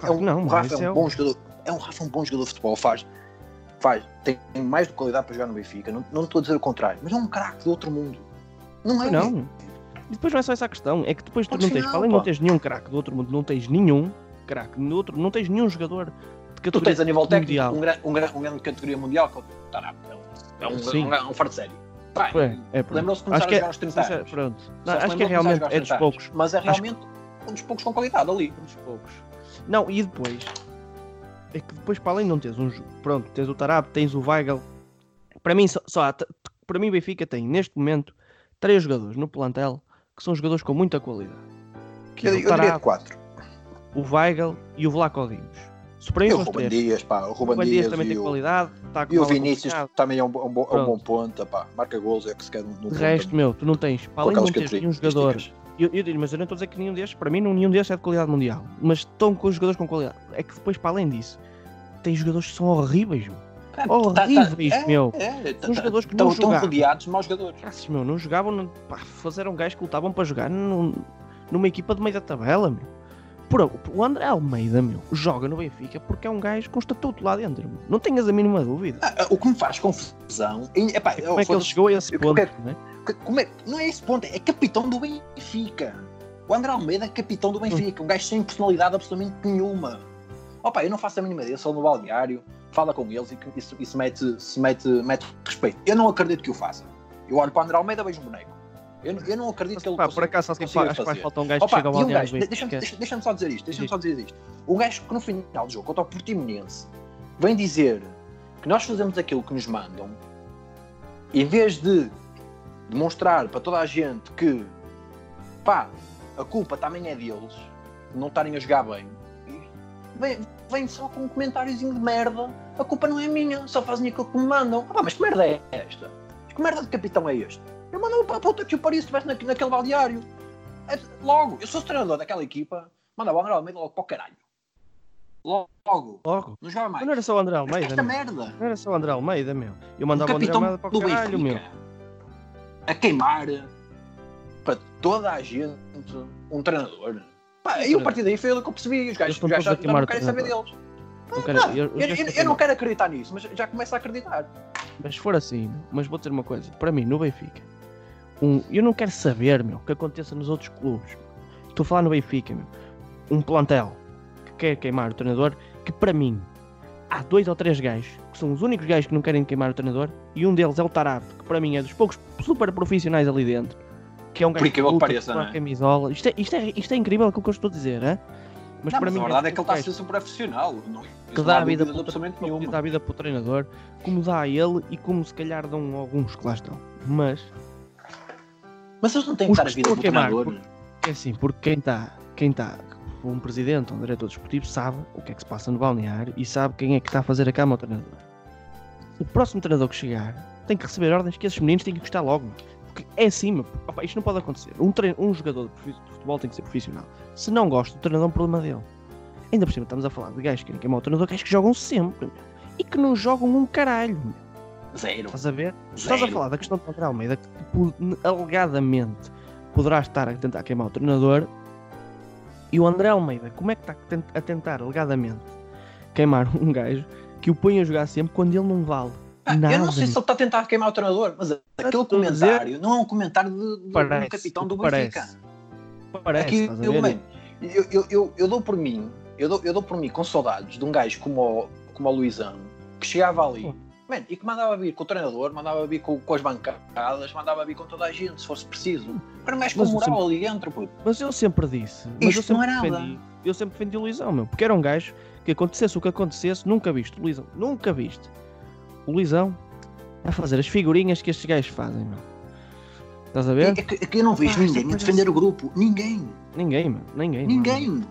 É um,
não,
o Rafa é
é
um
o-
bom jogador. É um Rafa um bom jogador de futebol, faz. Faz. Tem mais de qualidade para jogar no Benfica. Não, estou a dizer o contrário, mas é um craque de outro mundo. Não é?
Não. E depois não é só essa a questão, é que depois tu não tens, além não tens nenhum craque do outro mundo, não tens nenhum craque no outro, não tens nenhum jogador de
Tu
categoria
tens a nível técnico
mundial.
um, gran- um, gran- um grande categoria mundial que é. É um,
Sim.
um, um, um fardo sério. Pá,
É, é.
Lembrou-se de começar
Acho que
a
é-
jogar aos 30
Sincero,
anos.
pronto. Não, acho que é realmente é dos
30
poucos.
anos. Mas é
Acho-
realmente um dos poucos com qualidade ali.
Dos poucos. Não, e depois é que depois para além de não tens um jogo, pronto, tens o Tarap, tens o Weigl. Para mim só, só para mim o Benfica tem neste momento três jogadores no plantel que são jogadores com muita qualidade. Que
Eu,
é
eu
o
diria de
Tarap,
4.
o Weigl e o Vlaco Dimos. Se para mim
E o Ruben
três.
Dias, pá. O Ruben
Ruben Dias
Dias
também tem
o,
qualidade, com
e o Vinícius também é um, um, bo- é um bom ponta, pá. Marca gols, é que se quer no
De resto, meu, tu não tens, para além de não teres nenhum jogador, eu, eu digo, mas eu não estou a dizer que nenhum destes, para mim, nenhum destes é de qualidade mundial, mas estão com os jogadores com qualidade. É que depois, para além disso, tem jogadores que são horríveis, meu.
É,
horríveis,
é,
meu.
É, tá-
São
tá-
jogadores que
estão,
não
estão
jogavam.
rodeados de maus jogadores.
Graças, meu, não jogavam, não, pá, fizeram gajos que lutavam para jogar num- numa equipa de meio da tabela, meu. Por, o André Almeida, meu, joga no Benfica porque é um gajo com estatuto lá dentro, meu. Não tenhas a mínima dúvida.
Ah, ah, o que me faz confusão. e, epá,
Como é que ele chegou a esse ponto, né?
como é- não é esse ponto, é capitão do Benfica. O André Almeida é capitão do Benfica, um gajo sem personalidade absolutamente nenhuma. Opa, eu não faço a mínima ideia, sou no balneário, fala com eles e isso mete, se mete, mete respeito. Eu não acredito que o faça. Eu olho para o André Almeida vejo um boneco. Eu, não- eu não acredito que ele
Pá, por acaso, que acho que vai faltar um gajo que
Opa,
chega ao
e um gajo, deixa-me deixa, deixa só dizer isto, deixa-me só dizer isto. Um gajo que no final do jogo, contra o Portimonense, vem dizer que nós fazemos aquilo que nos mandam, em vez de demonstrar para toda a gente que, pá, a culpa também é deles, de não estarem a jogar bem, vem, vem só com um comentáriozinho de merda, a culpa não é minha, só fazem aquilo que me mandam. Ah, pá, mas que merda é esta? Que merda de capitão é este? Eu mando para a puta que o Paris estivesse na, naquele balneário. É, logo, eu sou o treinador daquela equipa, manda o André Almeida logo para o caralho. Logo,
Logo.
não joga mais.
não era só o André Almeida,
Esta
meu.
merda.
Não era só o André Almeida, meu. Eu
O
mandava o André
capitão
Almeida para o caralho, meu.
A queimar para toda a gente um treinador. Pá, e a partir daí foi ele que eu percebi. Os gajos, já, já não
o
querem saber
treinador.
deles.
Eu,
Ah,
quero- eu-
eu,
eu
eu- não quero acreditar nisso, mas já começo a acreditar.
Mas se for assim, mas vou dizer uma coisa, para mim, no Benfica, um, eu não quero saber, meu, o que aconteça nos outros clubes. Estou a falar no Benfica, meu. Um plantel que quer queimar o treinador, que para mim há dois ou três gajos que são os únicos gajos que não querem queimar o treinador, e um deles é o Tarab, que para mim é dos poucos super profissionais ali dentro. Que é um gajo
que
luta
pareça, é?
camisola. Isto é, isto, é, isto é incrível aquilo que eu estou a dizer, é? Mas
não,
para
mas
mim
a verdade é que ele está a ser super profissional. Não, isso
que dá a vida
dúvida
para o
nenhuma.
dá a vida para o treinador, como dá a ele e como se calhar dão alguns que lá estão. Mas
Mas eles não têm que
Os
dar a vida
estão
para o
a queimar,
treinador.
é assim, porque quem está, quem está, um presidente ou um diretor desportivo sabe o que é que se passa no balneário e sabe quem é que está a fazer a cama ao treinador. O próximo treinador que chegar tem que receber ordens que esses meninos têm que gostar logo. Porque é assim. Opa, isto não pode acontecer. Um, trein- um jogador de futebol tem que ser profissional. Se não gosta, o treinador é um problema dele. Ainda por cima, estamos a falar de gajos que querem queimar o treinador, gajos que jogam sempre. E que não jogam um caralho.
Zero.
Estás a ver? Estás a
Zero.
falar da questão de André Almeida, que tipo, alegadamente poderá estar a tentar queimar o treinador. E o André Almeida, como é que está a tent- a tentar, alegadamente, queimar um gajo que o põe a jogar sempre quando ele não vale?
Ah,
Nada.
eu não sei se ele está a tentar queimar o treinador, mas aquele
a dizer-
comentário não é um comentário de, de, de um
Parece,
capitão do
parece.
Benfica.
Parece,
Aqui, eu, man, eu, eu, eu, eu dou por mim, eu dou, eu dou por mim com saudades de um gajo como o, como o Luizão, que chegava ali. Man, e que mandava vir com o treinador, mandava vir com, com as bancadas, mandava vir com toda a gente, se fosse preciso. Um gajo com
eu
moral
sempre-
ali dentro, puto.
Mas eu sempre disse. Mas
Isto
eu sempre
não é nada.
defendi. Eu sempre defendi o Luizão, meu. Porque era um gajo que acontecesse o que acontecesse, nunca viste. O Luizão, nunca viste. O Luizão a fazer as figurinhas que estes gajos fazem, meu. Estás a ver?
é que, é que eu não vejo
isto é
ninguém a defender o grupo. Ninguém.
Ninguém, meu. Ninguém.
Ninguém.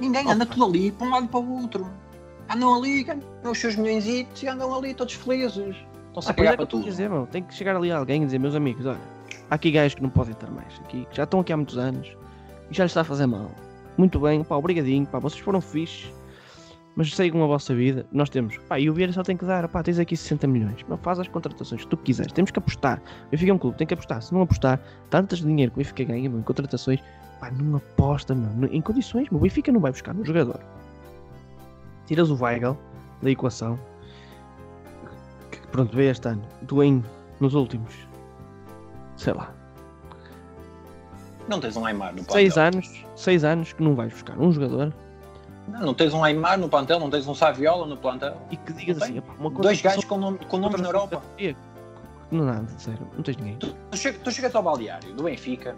Ninguém. Anda tudo ali, para um lado e para o outro. Andam ali, ganham os seus milhões e andam ali todos felizes. Estão-se
Ah,
a
pois
cagar
é
para tudo.
dizer, meu. Tem que chegar ali alguém e dizer, meus amigos, olha, há aqui gajos que não podem estar mais aqui, que já estão aqui há muitos anos e já lhes está a fazer mal. Muito bem, pá, obrigadinho, pá, vocês foram fixes, mas sigam a vossa vida. Nós temos, pá, e o Vieira só tem que dar, pá, tens aqui 60 milhões, mas faz as contratações que tu quiseres, temos que apostar. O Benfica é um clube, tem que apostar. Se não apostar, tantas dinheiro que o Benfica ganha, meu, em contratações, pá, não aposta, meu, em condições, meu, o Benfica não vai buscar um jogador. Tiras o Weigl da equação, que pronto, veio este ano, em nos últimos, sei lá,
Não tens um Aymar no plantel.
seis anos, seis anos que não vais buscar um jogador
Não, não tens um Aymar no plantel, não tens um Saviola no plantel.
e que digas assim,
tem.
"Epá, uma
Dois
contratação-
gajos com, nome, com nomes na Europa.
Não nada, sério, não tens ninguém.
Tu, tu, che- tu chegas ao balneário do Benfica,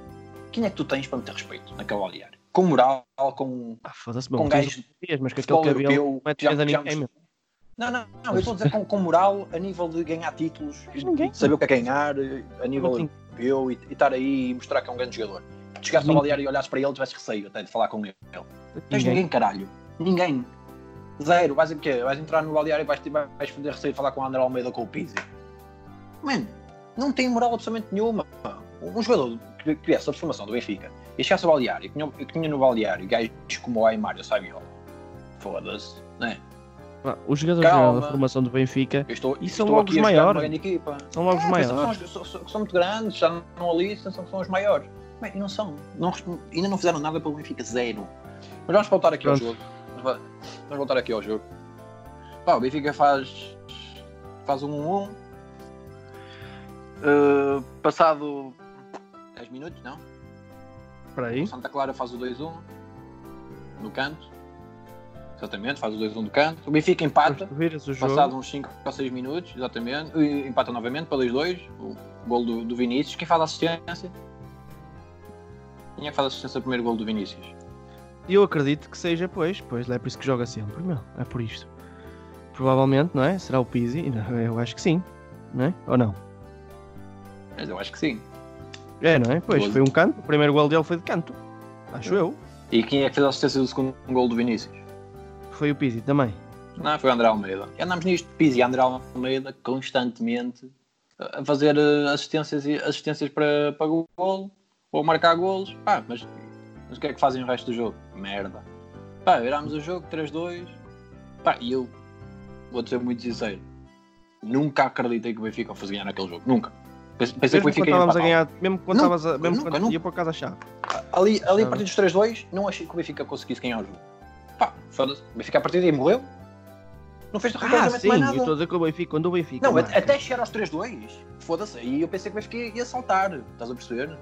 quem é que tu tens para meter respeito naquele balneário? Com moral, com
Ah, foda-se,
Com gajos
mas
futebol
aquele cabelo
europeu,
não é
que já- já
ninguém.
Não, não, não, eu estou a dizer com, com moral a nível de ganhar títulos,
ninguém.
saber o que é ganhar, a nível europeu e, e estar aí e mostrar que é um grande jogador. Tu chegasse ao balneário e olhasses para ele, tivesse receio até de falar com ele. Tens
Ninguém.
ninguém, caralho. Ninguém. Zero. Vais, o quê? vais entrar no balneário e vais, vais fazer receio de falar com o André Almeida ou com o Pizzi. Mano, não tem moral absolutamente nenhuma. Um jogador viesse a formação do Benfica e chegasse ao balneário e tinha, tinha no balneário gajos como o Aymar e o Saviola. Foda-se, né?
Os jogadores
Calma.
da formação do Benfica
Eu estou,
E
estou
são logo os
jogar
maiores. são logo os
É,
maiores.
São, são, são, muito grandes, já não ali, são, são os maiores. Bem, e não são. Não, ainda não fizeram nada pelo Benfica, zero. Mas vamos voltar aqui
Pronto.
ao jogo. Vamos va- vamos voltar aqui ao jogo. Pá, o Benfica faz, faz um 1-1. Uh, passado 10 minutos, não?
Espera aí.
O Santa Clara faz o 2-1 no canto. Exatamente, faz o 2-1 do canto. O Benfica empata.
Jogo.
Passado uns 5 ou 6 minutos, exatamente, e empata novamente para 2-2, o gol do, do Vinícius. Quem faz a assistência? Quem é que faz a assistência ao primeiro gol do Vinícius?
Eu acredito que seja, pois, pois é por isso que joga sempre, meu. É por isto. Provavelmente, não é? Será o Pizzi? Eu acho que sim. Não é? Ou não?
Mas eu acho que sim.
É, não é? Pois,
Doze.
foi um canto. O primeiro gol dele foi de canto. Acho eu.
E quem é que fez a assistência do segundo gol do Vinícius?
Foi o Pizzi também.
Não, foi o André Almeida. E andamos nisto, Pizzi e André Almeida, constantemente a fazer eh, assistências, e- assistências para, para gol ou marcar golos. Pá, mas, mas o que é que fazem o resto do jogo? Merda. Pá, virámos o jogo 3-2. Pá, e eu vou-te ser muito sincero. Nunca acreditei que o Benfica fosse ganhar aquele jogo. Nunca. Pensei que o
Mesmo quando
Benfica ia
estávamos a ganhar, mesmo quando
Não,
a. Mesmo
nunca,
quando
nunca.
ia por casa a chave.
Ali, ali a partir dos 3-2, não achei que o Benfica conseguisse ganhar o jogo. Pá, foda-se. O Benfica a partir daí morreu. Não fez
Ah,
rigorosamente
sim,
mais
eu
nada.
estou a dizer que o Benfica, quando o Benfica.
Não,
marca-
até chegar aos 3-2. Foda-se. Aí eu pensei que o Benfica ia saltar. Estás a perceber?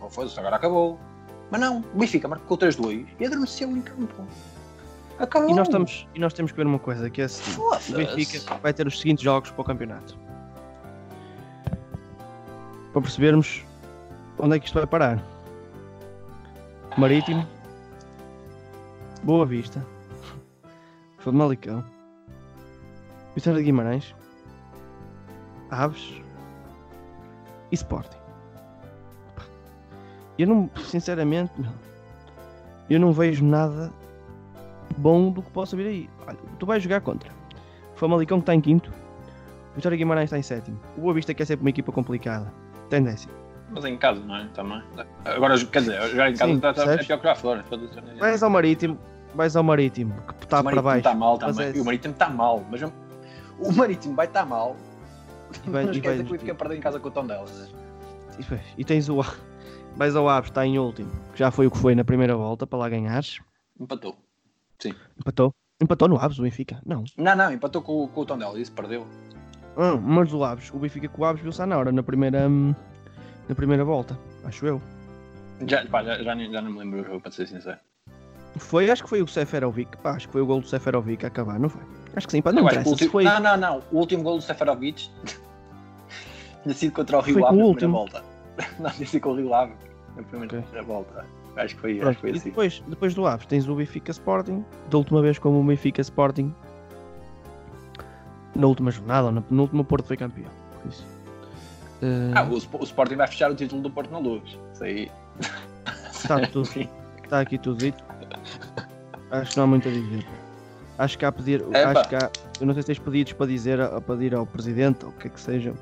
Oh, foda-se, agora acabou. Mas não, o Benfica marcou 3-2 e adormeceu em campo. Acabou.
E nós, estamos, e nós temos que ver uma coisa, que é a seguinte.
Foda-se.
O Benfica vai ter os seguintes jogos para o campeonato. Para percebermos onde é que isto vai parar. Marítimo. Boa Vista. Famalicão. Vitória de Guimarães. Aves. E Sporting. Eu não, sinceramente, eu não vejo nada bom do que possa vir aí. Olha, tu vais jogar contra Famalicão que está em quinto, Vitória Guimarães está em sétimo. O Boa Vista que é sempre uma equipa complicada, está décimo.
Mas em casa, não é? Também. Agora, quer dizer, jogar em casa
Sim,
está, está, é
percebes?
pior que já fora.
Vais ao Marítimo, vais ao Marítimo, que está
O
para
Marítimo
baixo.
está mal
Mas
também.
é-
E o Marítimo está mal. Mas o Marítimo vai estar mal.
E vai-
não
e vai-
que o Benfica perdeu em casa com o Tondela.
E, pois, E tens o vais ao Aves, está em último, que já foi o que foi na primeira volta para lá ganhares.
Empatou.
Empatou. Empatou no Aves, o Benfica. Não.
Não, não, empatou com, com o Tondela. Isso perdeu.
Ah, mas o Aves, o Benfica com o Aves viu-se na hora, na primeira, hum, na primeira volta, acho eu.
Já, pá, já, já, já não me lembro o jogo, para ser sincero.
Foi, acho que foi o Seferovic, pá, acho que foi o gol do Seferovic a acabar, não foi? Acho que sim, pá, não
que
interessa,
último...
foi...
Não, não, não. O último gol do Seferovic (laughs) tinha sido contra o Rio Ave na primeira volta. (laughs) Não, tinha sido com o Rio Ave na primeira volta. Acho que foi, acho que foi assim.
depois, depois do Aves tens o Benfica Sporting, da última vez como o Benfica Sporting, na última jornada, ou na penúltima, o Porto foi campeão. Por isso. Eh,
Ah, o, Sp- o Sporting vai fechar o título do Porto na Luz. Isso aí.
Está (laughs) tudo, está aqui tudo dito. Acho que não há muito a dizer. Acho que há a pedir, acho que há, eu não sei se tens pedidos para dizer, a, pedir ao presidente, ou o que é que seja,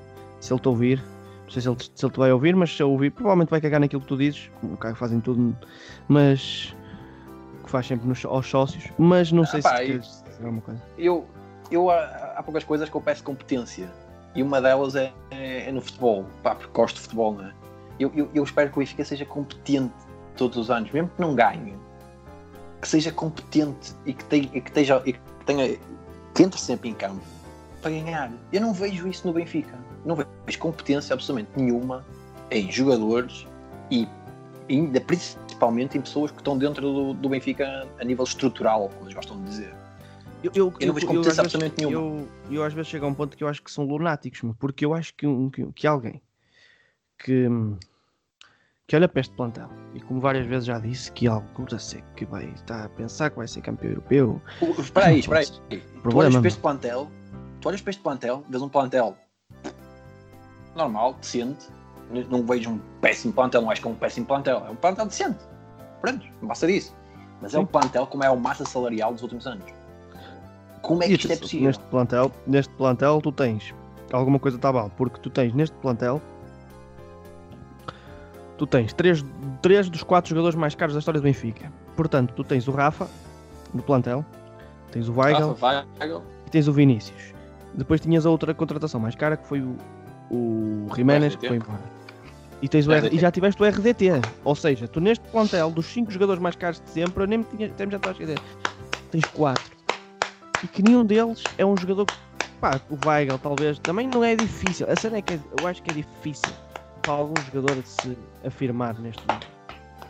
se ele te ouvir. Não sei se ele, te- se ele te vai ouvir, mas se ele ouvir, provavelmente vai cagar naquilo que tu dizes, como cá fazem tudo, mas que faz sempre nos, aos sócios. Mas não sei
Epá,
se queres alguma coisa.
Eu, eu há, há poucas coisas que eu peço competência. E uma delas é, é- é no futebol. Pá, porque gosto de futebol, não é? Eu, eu, eu espero que o Benfica seja competente todos os anos, mesmo que não ganhe. Que seja competente e que, tenha, e que, e que tenha. que entre sempre em campo para ganhar. Eu não vejo isso no Benfica. Não vejo competência absolutamente nenhuma em jogadores e ainda principalmente em pessoas que estão dentro do, do Benfica a nível estrutural, como eles gostam de dizer.
Eu, eu,
Eu não vejo
às
competência
vezes-
absolutamente nenhuma.
Eu, eu às vezes chego a um ponto que eu acho que são lunáticos, porque eu acho que, um- que, que alguém que, que olha para este plantel e como várias vezes já disse que alguns a ser que vai estar a pensar que vai ser campeão europeu,
O- Espera aí, espera aí. Tu olhas para este plantel, tu olhas para este plantel, vês um plantel normal, decente. Não vejo um péssimo plantel, não acho que é um péssimo plantel. É um plantel decente. Pronto, não basta disso. Mas é
Sim.
um plantel como é a massa salarial dos últimos anos. Como é que
E
isto é possível?
Neste plantel, neste plantel tu tens alguma coisa está mal, porque tu tens neste plantel tu tens três, três dos quatro jogadores mais caros da história do Benfica. Portanto, tu tens o Rafa no plantel, tens o Weigl,
Rafa, Weigl,
e tens o Vinícius. Depois tinhas a outra contratação mais cara que foi o, o Jiménez que foi embora. E, tens o
RDT.
e já tiveste o RDT. Ou seja, tu neste plantel dos 5 jogadores mais caros de sempre, eu nem me tinha, até me já estava a esquecer. Tens 4. E que nenhum deles é um jogador que. Pá, o Weigl talvez também não é difícil. A cena é que é- eu acho que é difícil para algum jogador de se afirmar neste momento.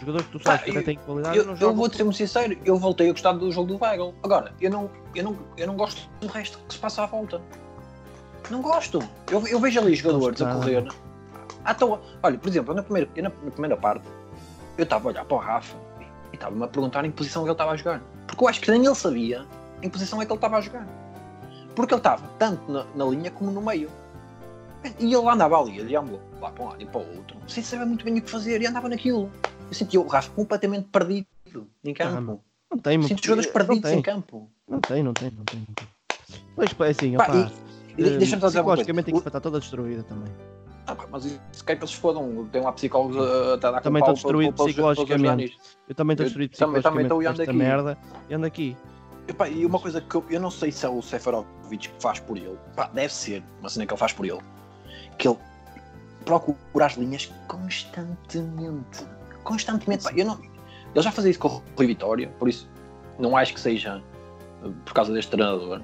Jogadores que tu sabes que até
eu-
têm qualidade
Eu, eu vou-te ser muito sincero, eu voltei a gostar do jogo do Weigl. Agora, eu não, eu, não, eu não gosto do resto que se passa à volta. Não gosto. Eu, eu vejo ali jogadores a correr à toa. Olha, por exemplo, na primeira, na, na primeira parte, eu estava a olhar para o Rafa e estava-me a perguntar em que posição ele estava a jogar. Porque eu acho que nem ele sabia em que posição é que ele estava a jogar. Porque ele estava tanto na, na linha como no meio. E ele andava ali, ele ia lá para um lado e para o outro, sem saber muito bem o que fazer, e andava naquilo. Eu sentia o Rafa completamente perdido em campo.
Ah. Não tem, meu.
Sinto jogadores perdidos
tem.
em campo.
Não tem, não tem, não tem. Não tem. Pois, é assim,
Pá,
opá,
e- e
eh,
deixa-me dizer uma coisa. O-
equipa está toda destruída também.
Ah, pá, mas isso quer que eles se fodam. Tem lá psicólogos a, a, dar com
Também estou destruído psicologicamente. Eu também estou
Eu
destruído
também- também
psicologicamente
estou e ando
esta
aqui.
merda e ando aqui.
Epá, e uma coisa que eu, eu não sei se é o Seferovic que faz por ele. Pá, deve ser uma cena que ele faz por ele. Que ele procura as linhas constantemente. Constantemente. Pá, eu não, ele já fazia isso com o Rui Vitória, por isso não acho que seja uh, por causa deste treinador.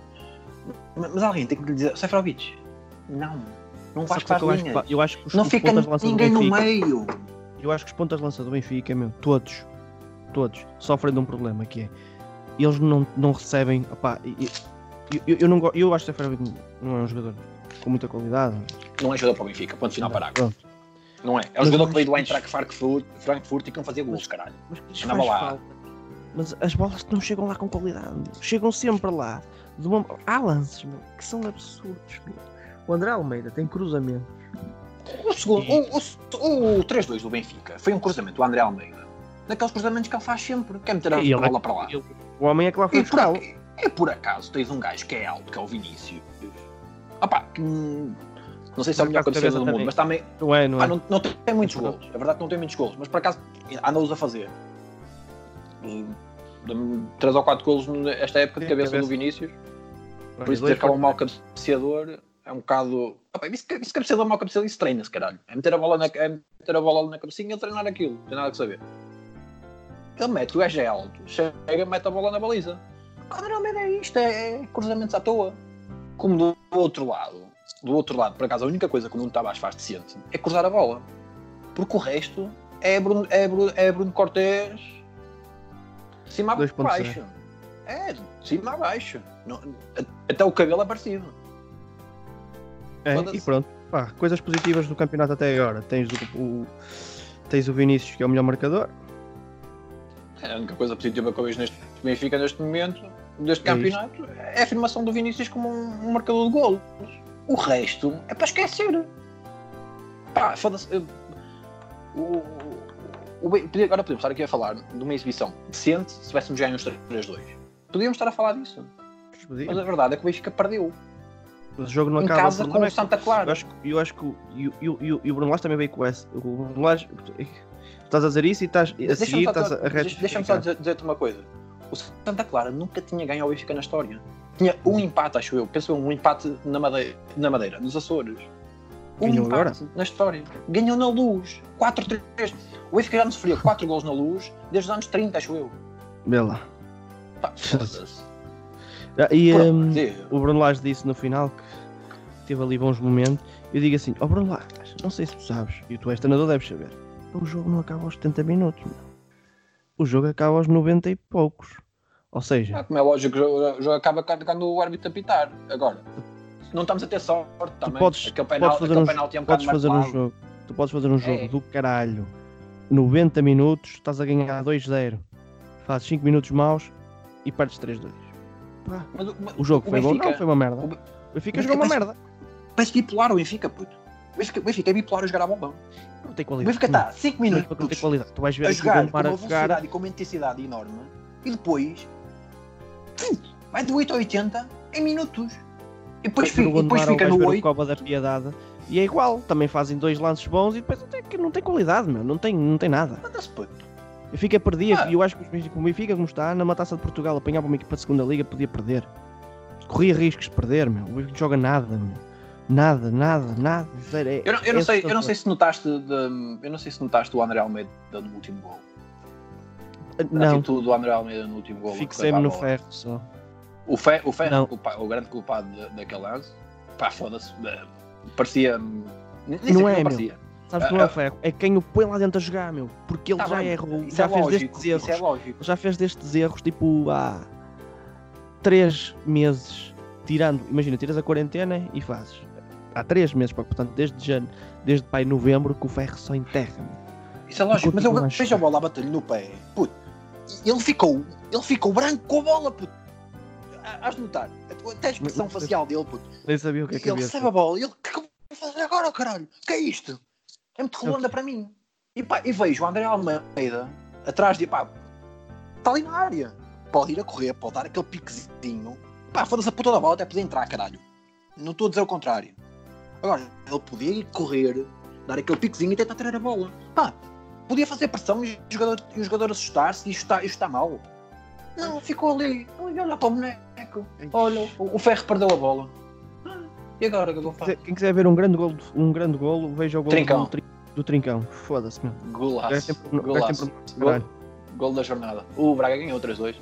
Mas, mas alguém tem que lhe dizer, Seferovic, não, não vais para as linhas.
que- eu acho que os,
Não
os
fica ninguém no meio.
Eu acho que os pontas de lança do Benfica, meu, todos, todos, sofrem de um problema que é eles não, não recebem. e- e- eu, eu, eu não, eu acho que o Seferovic não é um jogador com muita qualidade.
Não é jogador para o Benfica, ponto final.
Pronto.
Não é. É o
Mas
jogador que veio do Eintracht Frankfurt, Frankfurt e que não fazia gols, caralho.
Mas
Andava lá.
falta. Mas as bolas não chegam lá com qualidade. Chegam sempre lá. De uma... Há lances meu, que são absurdos. meu. O André Almeida tem cruzamento.
O, segundo, o, o, o 3-2 do Benfica foi um cruzamento do André Almeida. Daqueles cruzamentos que ele faz sempre. Quer meter a
E ele é-
bola para lá.
ele- O homem é que lá foi
E por, ac- é por acaso tens um gajo que é alto, que é o Vinícius. Opá, que hum, não sei se é o melhor
acaso,
cabeceiro do mundo, mas também
Não é, não
pá,
é?
não, não tem muitos
É
gols. É verdade que não tem muitos gols, mas por acaso anda-os a fazer. Três ou quatro gols nesta época de cabeça,
cabeça.
do Vinícius. Por isso dizer que é um mau cabeceador é um bocado. Opa, isso, isso cabeceador, mau cabeceador, isso treina-se, caralho. É meter a bola na, é meter a bola na cabecinha e treinar aquilo, não tem nada que saber. Ele mete, o gajo é alto, chega, mete a bola na baliza. Ah, normalmente é isto, é, é cruzamentos à toa. Como do outro lado, do outro lado, por acaso, a única coisa que o Nuno Tavares faz decente é cruzar a bola. Porque o resto é Bruno, é Bruno, é Bruno Cortés de cima a
2.0.
baixo. É, de cima a baixo. Não- até o cabelo é parecido.
É, e pronto. Pá, coisas positivas do campeonato até agora. Tens o, o- tens o Vinícius, que é o melhor marcador.
É a única coisa positiva que eu vejo neste Benfica neste momento, deste
É
campeonato, é a afirmação do Vinícius como um, um marcador de golos. O resto é para esquecer. Pá, foda-se. O, o- o Ben- podia- agora podemos estar aqui a falar de uma exibição decente se tivéssemos ganho os 3-2. Podíamos estar a falar disso. Mas a verdade é que o Benfica perdeu.
Mas o jogo não
em
acaba.
casa com o
é
Santa Clara.
Eu acho, que- eu acho que o, e o- Bruno Lage também veio com esse. O Bruno Lage, estás a dizer isso e estás a seguir, estás a
deixa-me só dizer- dizer-te uma coisa. O Santa Clara nunca tinha ganho ao Benfica na história. Tinha um empate, acho eu. Penso um empate na Madeira, na Madeira nos Açores. Um
Ganhou
empate na história. Ganhou na luz. 4-3. O Benfica já não sofria 4 gols na luz desde os anos 30, acho eu.
Vê lá.
Pá. (laughs)
Ah, E
Deus.
o Bruno Lage disse no final que teve ali bons momentos. Eu digo assim: Ó Bruno Lage, não sei se tu sabes, e tu és treinador, deves saber. O jogo não acaba aos 70 minutos. meu. O jogo acaba aos 90 e poucos. Ou seja,
Ah, Como é lógico, o jogo, acaba quando, o árbitro apitar. Agora, não estamos a ter sorte também.
podes-
aquele
podes
penal,
fazer um-
penalti é um
podes fazer um jogo. Tu podes fazer um jogo
É.
do caralho. 90 minutos, estás a ganhar 2-0. Fazes 5 minutos maus e perdes 3-2. Pá,
Mas o-
jogo
o
foi bom?
Benfica-
Não, foi uma merda.
o
O
Be-
Benfica
o
jogou uma
Benfica
merda.
Parece bipolar o Benfica, puto. O Benfica é bipolar a jogar bola.
Não tem qualidade.
Benfica está 5
Não,
minutos
não tem qualidade. Tu vais ver
a jogar com uma velocidade e com uma intensidade enorme e depois vai de 8 a 80 em minutos. E depois, fica, e depois fica no
ver o
8.
Copa da Piedade. E é igual. Também fazem dois lances bons e depois não tem, não tem qualidade, meu. Não tem, não tem nada.
Manda-se, puto.
Eu fico a perder.
Ah.
E eu acho que o Benfica, como está, na taça de Portugal, apanhava uma equipa de segunda liga, podia perder. Corria riscos de perder, meu. O Benfica não joga nada, meu. Nada, nada, nada. Zero. É-
Eu não, eu não
é
sei, eu não sei se notaste de- eu não sei se notaste o André Almeida no último gol. A
Não,
atitude do André Almeida no último gol.
fixei-me no ferro só.
O Ferro, o, ferro
Não.
o, o grande culpado da- daquele lance, pá, foda-se, parecia. Nem
Não é, meu.
parecia.
Sabes que não é o ferro? É quem o põe lá dentro a jogar, meu. Porque ele
Tá
já
bem,
errou,
Isso
já
é
fez
lógico,
destes erros.
Isso é lógico.
Já fez destes erros tipo há três meses, tirando, imagina, tiras a quarentena e fazes. Há três meses, portanto, desde, jane... desde pai novembro que o ferro só enterra.
Isso é lógico, mas eu vejo a bola a bater-lhe no pé. Puto, ele ficou, ele ficou branco com a bola, puto. Há- Has de notar, até a expressão facial dele, puto.
Nem sabia o que é que
ele recebe a bola ele, o que é que eu vou fazer agora, caralho? O que é isto? É muito redonda para mim. E, pá, e vejo o André Almeida atrás de, pá, está ali na área. Pode ir a correr, pode dar aquele piquezinho. Pá, foda-se a puta da bola, até podia entrar, caralho. Não estou a dizer o contrário. Agora, ele podia ir correr, dar aquele piquezinho e tentar tirar a bola. Pá, podia fazer pressão e o jogador, e o jogador assustar-se e isto está, isto está mal. Não, ficou ali, ali a olhar para o boneco. Olha, o, o Ferro perdeu a bola. Ah, E agora o que é eu faço?
Quem quiser ver um grande golo, um grande golo veja o golo
Trincão.
do, do Trincão. Foda-se, meu.
Golaço.
gajo
Golaço.
tem por-
Gol,
caralho.
gol da jornada. O Braga ganhou 3-2.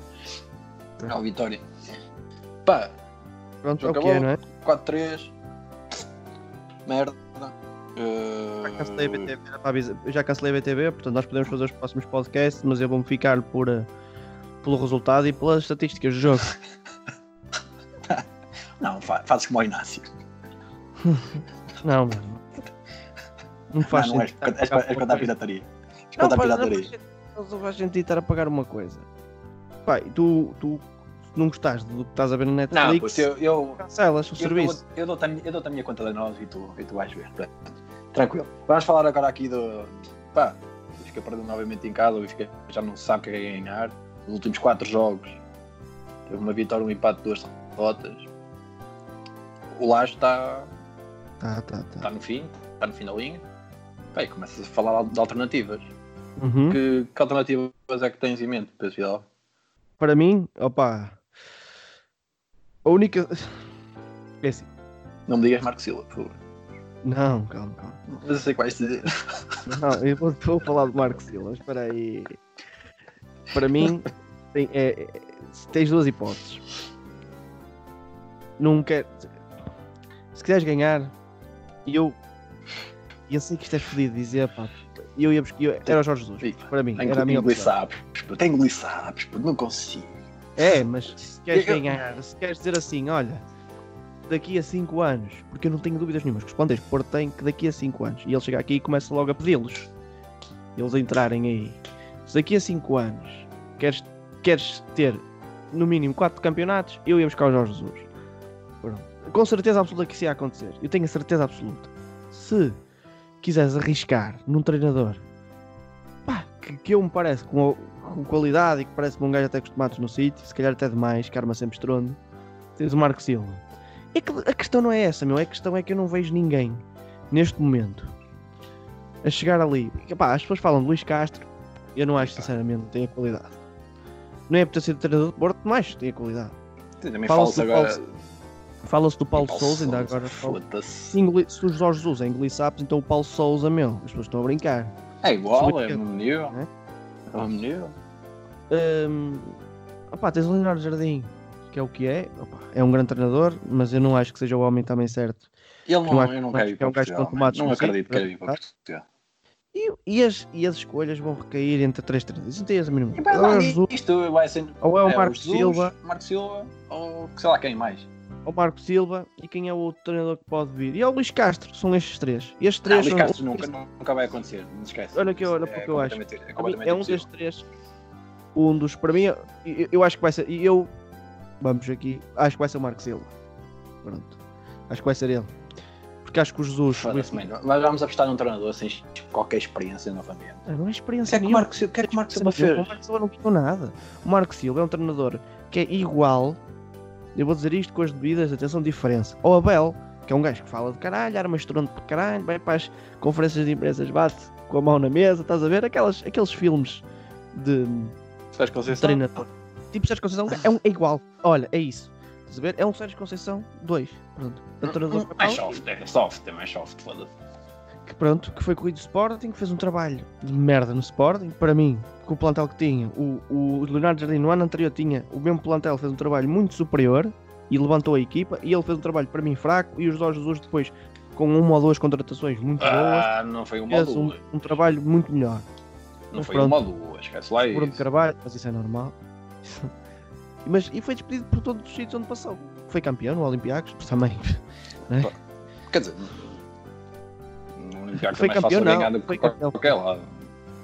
É.
Ao Vitória. Pá,
Pronto, é o que é,
acabou.
não é?
4-3. Merda. Uh,
Já cancelei a BTV, era para avisar- já cancelei a BTV, portanto nós podemos fazer os próximos podcasts, mas eu vou-me ficar por, eh, pelo resultado e pelas estatísticas do jogo. (laughs)
Não, fa fazes como o Inácio. (laughs)
Não, mano. Não faz
não, não és,
sentido.
és, és, és contra a pirataria. És contra a pirataria.
não faz sentido estar a pagar uma coisa. Pai, tu, tu não gostaste do que estás a ver na
Não,
Netflix,
pois eu, eu,
cancelas o
eu,
serviço.
eu, eu dou-te a, minha- eu dou-te a minha conta da nós e tu, e tu vais ver. Tranquilo. Vamos falar agora aqui do. Pá, o Benfica perdeu novamente em casa, o Benfica já não sabe o que é ganhar. Nos últimos 4 jogos teve uma vitória, um empate, duas derrotas. O Laje está
Tá, tá, tá.
está no fim, está no fim da linha. Pá, e começa a falar de alternativas.
Uhum.
Que, que alternativas é que tens em mente, Pedro Vidal?
Para mim, opa. A única. É assim.
Não me digas Marco Silva, por favor.
Não, calma, calma.
Mas eu sei que vais dizer.
Não, eu vou, vou falar de Marco Silva, espera aí. Para mim, tem, é, é- tens duas hipóteses. Não quer. Se quiseres ganhar, eu. Eu sei que isto é fodido dizer, pá. Eu ia buscar. eu- Era o Jorge Jesus. Para mim,
Tenho
era a minha opção.
pô, tenho pô, não consigo.
É, mas se queres
Eu-
ganhar, se queres dizer assim, olha, daqui a 5 anos, porque eu não tenho dúvidas nenhumas, que os Ponteiros Porto tem que daqui a 5 anos, e ele chega aqui e começa logo a pedi-los, eles entrarem aí. Se daqui a 5 anos queres, queres ter no mínimo 4 campeonatos, eu ia buscar o Jorge Jesus. Pronto. Com certeza absoluta que isso ia acontecer, eu tenho a certeza absoluta. Se quiseres arriscar num treinador pá, que, que eu me parece com, com qualidade e que parece-me um gajo até acostumado no sítio, se calhar até demais, que arma sempre estrondo, tens o Marco Silva. É que a questão não é essa, meu. A questão é que eu não vejo ninguém neste momento a chegar ali. As pessoas falam de Luís Castro, eu não acho sinceramente que tenha qualidade. Não é por ter sido treinador de Porto, mas tem a qualidade. Fala-se
agora.
Paulo- Fala-se do Paulo
Paulo
Souza, ainda agora. fala-
Foda-se.
Se, engoli- se o Jorge Jesus é engolir sapos, então o Paulo Souza, meu, as pessoas estão a brincar.
É igual, é o mesmo nível.
É?
É o mesmo nível.
Hum, opá, tens o Leonardo Jardim, que é o que é. Opá, é um grande treinador, mas eu não acho que seja o homem também certo.
Ele
Eu
não,
acho
eu não
que
quero ir
é
para
um gajo com tomates
Não acredito que quero ir para
tá?
Portugal.
E, e, as, e as escolhas vão recair entre três treinadores. Não tens a mínima.
E vai
Ou
lá,
é o Jesus,
Isto vai ser.
ou é o
é
Marco Silva,
Marco Silva ou sei lá quem mais.
ou Marco Silva, e quem é o outro treinador que pode vir? E é o Luís Castro, são estes três. E estes
Não,
três
Luís
são-
Castro nunca, nunca vai acontecer, não esquece.
Olha que eu- olha
É
para o que eu acho.
É,
é um destes três. Um dos, para mim, eu, eu acho que vai ser. E eu, vamos aqui, acho que vai ser o Marco Silva. Pronto. Acho que vai ser ele. Porque acho que o Jesus.
Mas vamos apostar num treinador sem qualquer experiência novamente.
Não é
O
experiência
é que o
nenhuma.
Marco Silva, o que é que o Marco Silva
O
fez?
Marco Silva não ganhou nada. O Marco Silva é um treinador que é igual. Eu vou dizer isto com as devidas, atenção, diferença. Ao Abel, que é um gajo que fala de caralho, arma estrondo de caralho, vai para as conferências de empresas, bate com a mão na mesa, estás a ver? Aquelas, aqueles filmes de
Fez Conceição?
treinador. Tipo Sérgio Conceição é, um, é igual. Olha, é isso. Estás a ver? É um Sérgio Conceição 2. Pronto. É um treinador espanhol
soft, é soft, é mais soft, foda-se.
que pronto, que foi corrido do Sporting, que fez um trabalho de merda no Sporting, para mim, com o plantel que tinha, o, o Leonardo Jardim no ano anterior tinha o mesmo plantel, fez um trabalho muito superior e levantou a equipa, e ele fez um trabalho para mim fraco, e os Jorge Jesus depois, com uma ou duas contratações muito boas,
Ah, não foi uma
fez um, um trabalho muito melhor.
Não
mas
foi
pronto.
uma duas, esquece lá
Bruno
isso.
Carvalho, mas isso é normal. (laughs) mas, e foi despedido por todos os sítios onde passou. Foi campeão no Olympiacos, também. (laughs)
Quer dizer, no Olympiacos
Foi
é mais
campeão,
fácil
não.
ganhar do que
Foi
qualquer
campeão.
qualquer lado.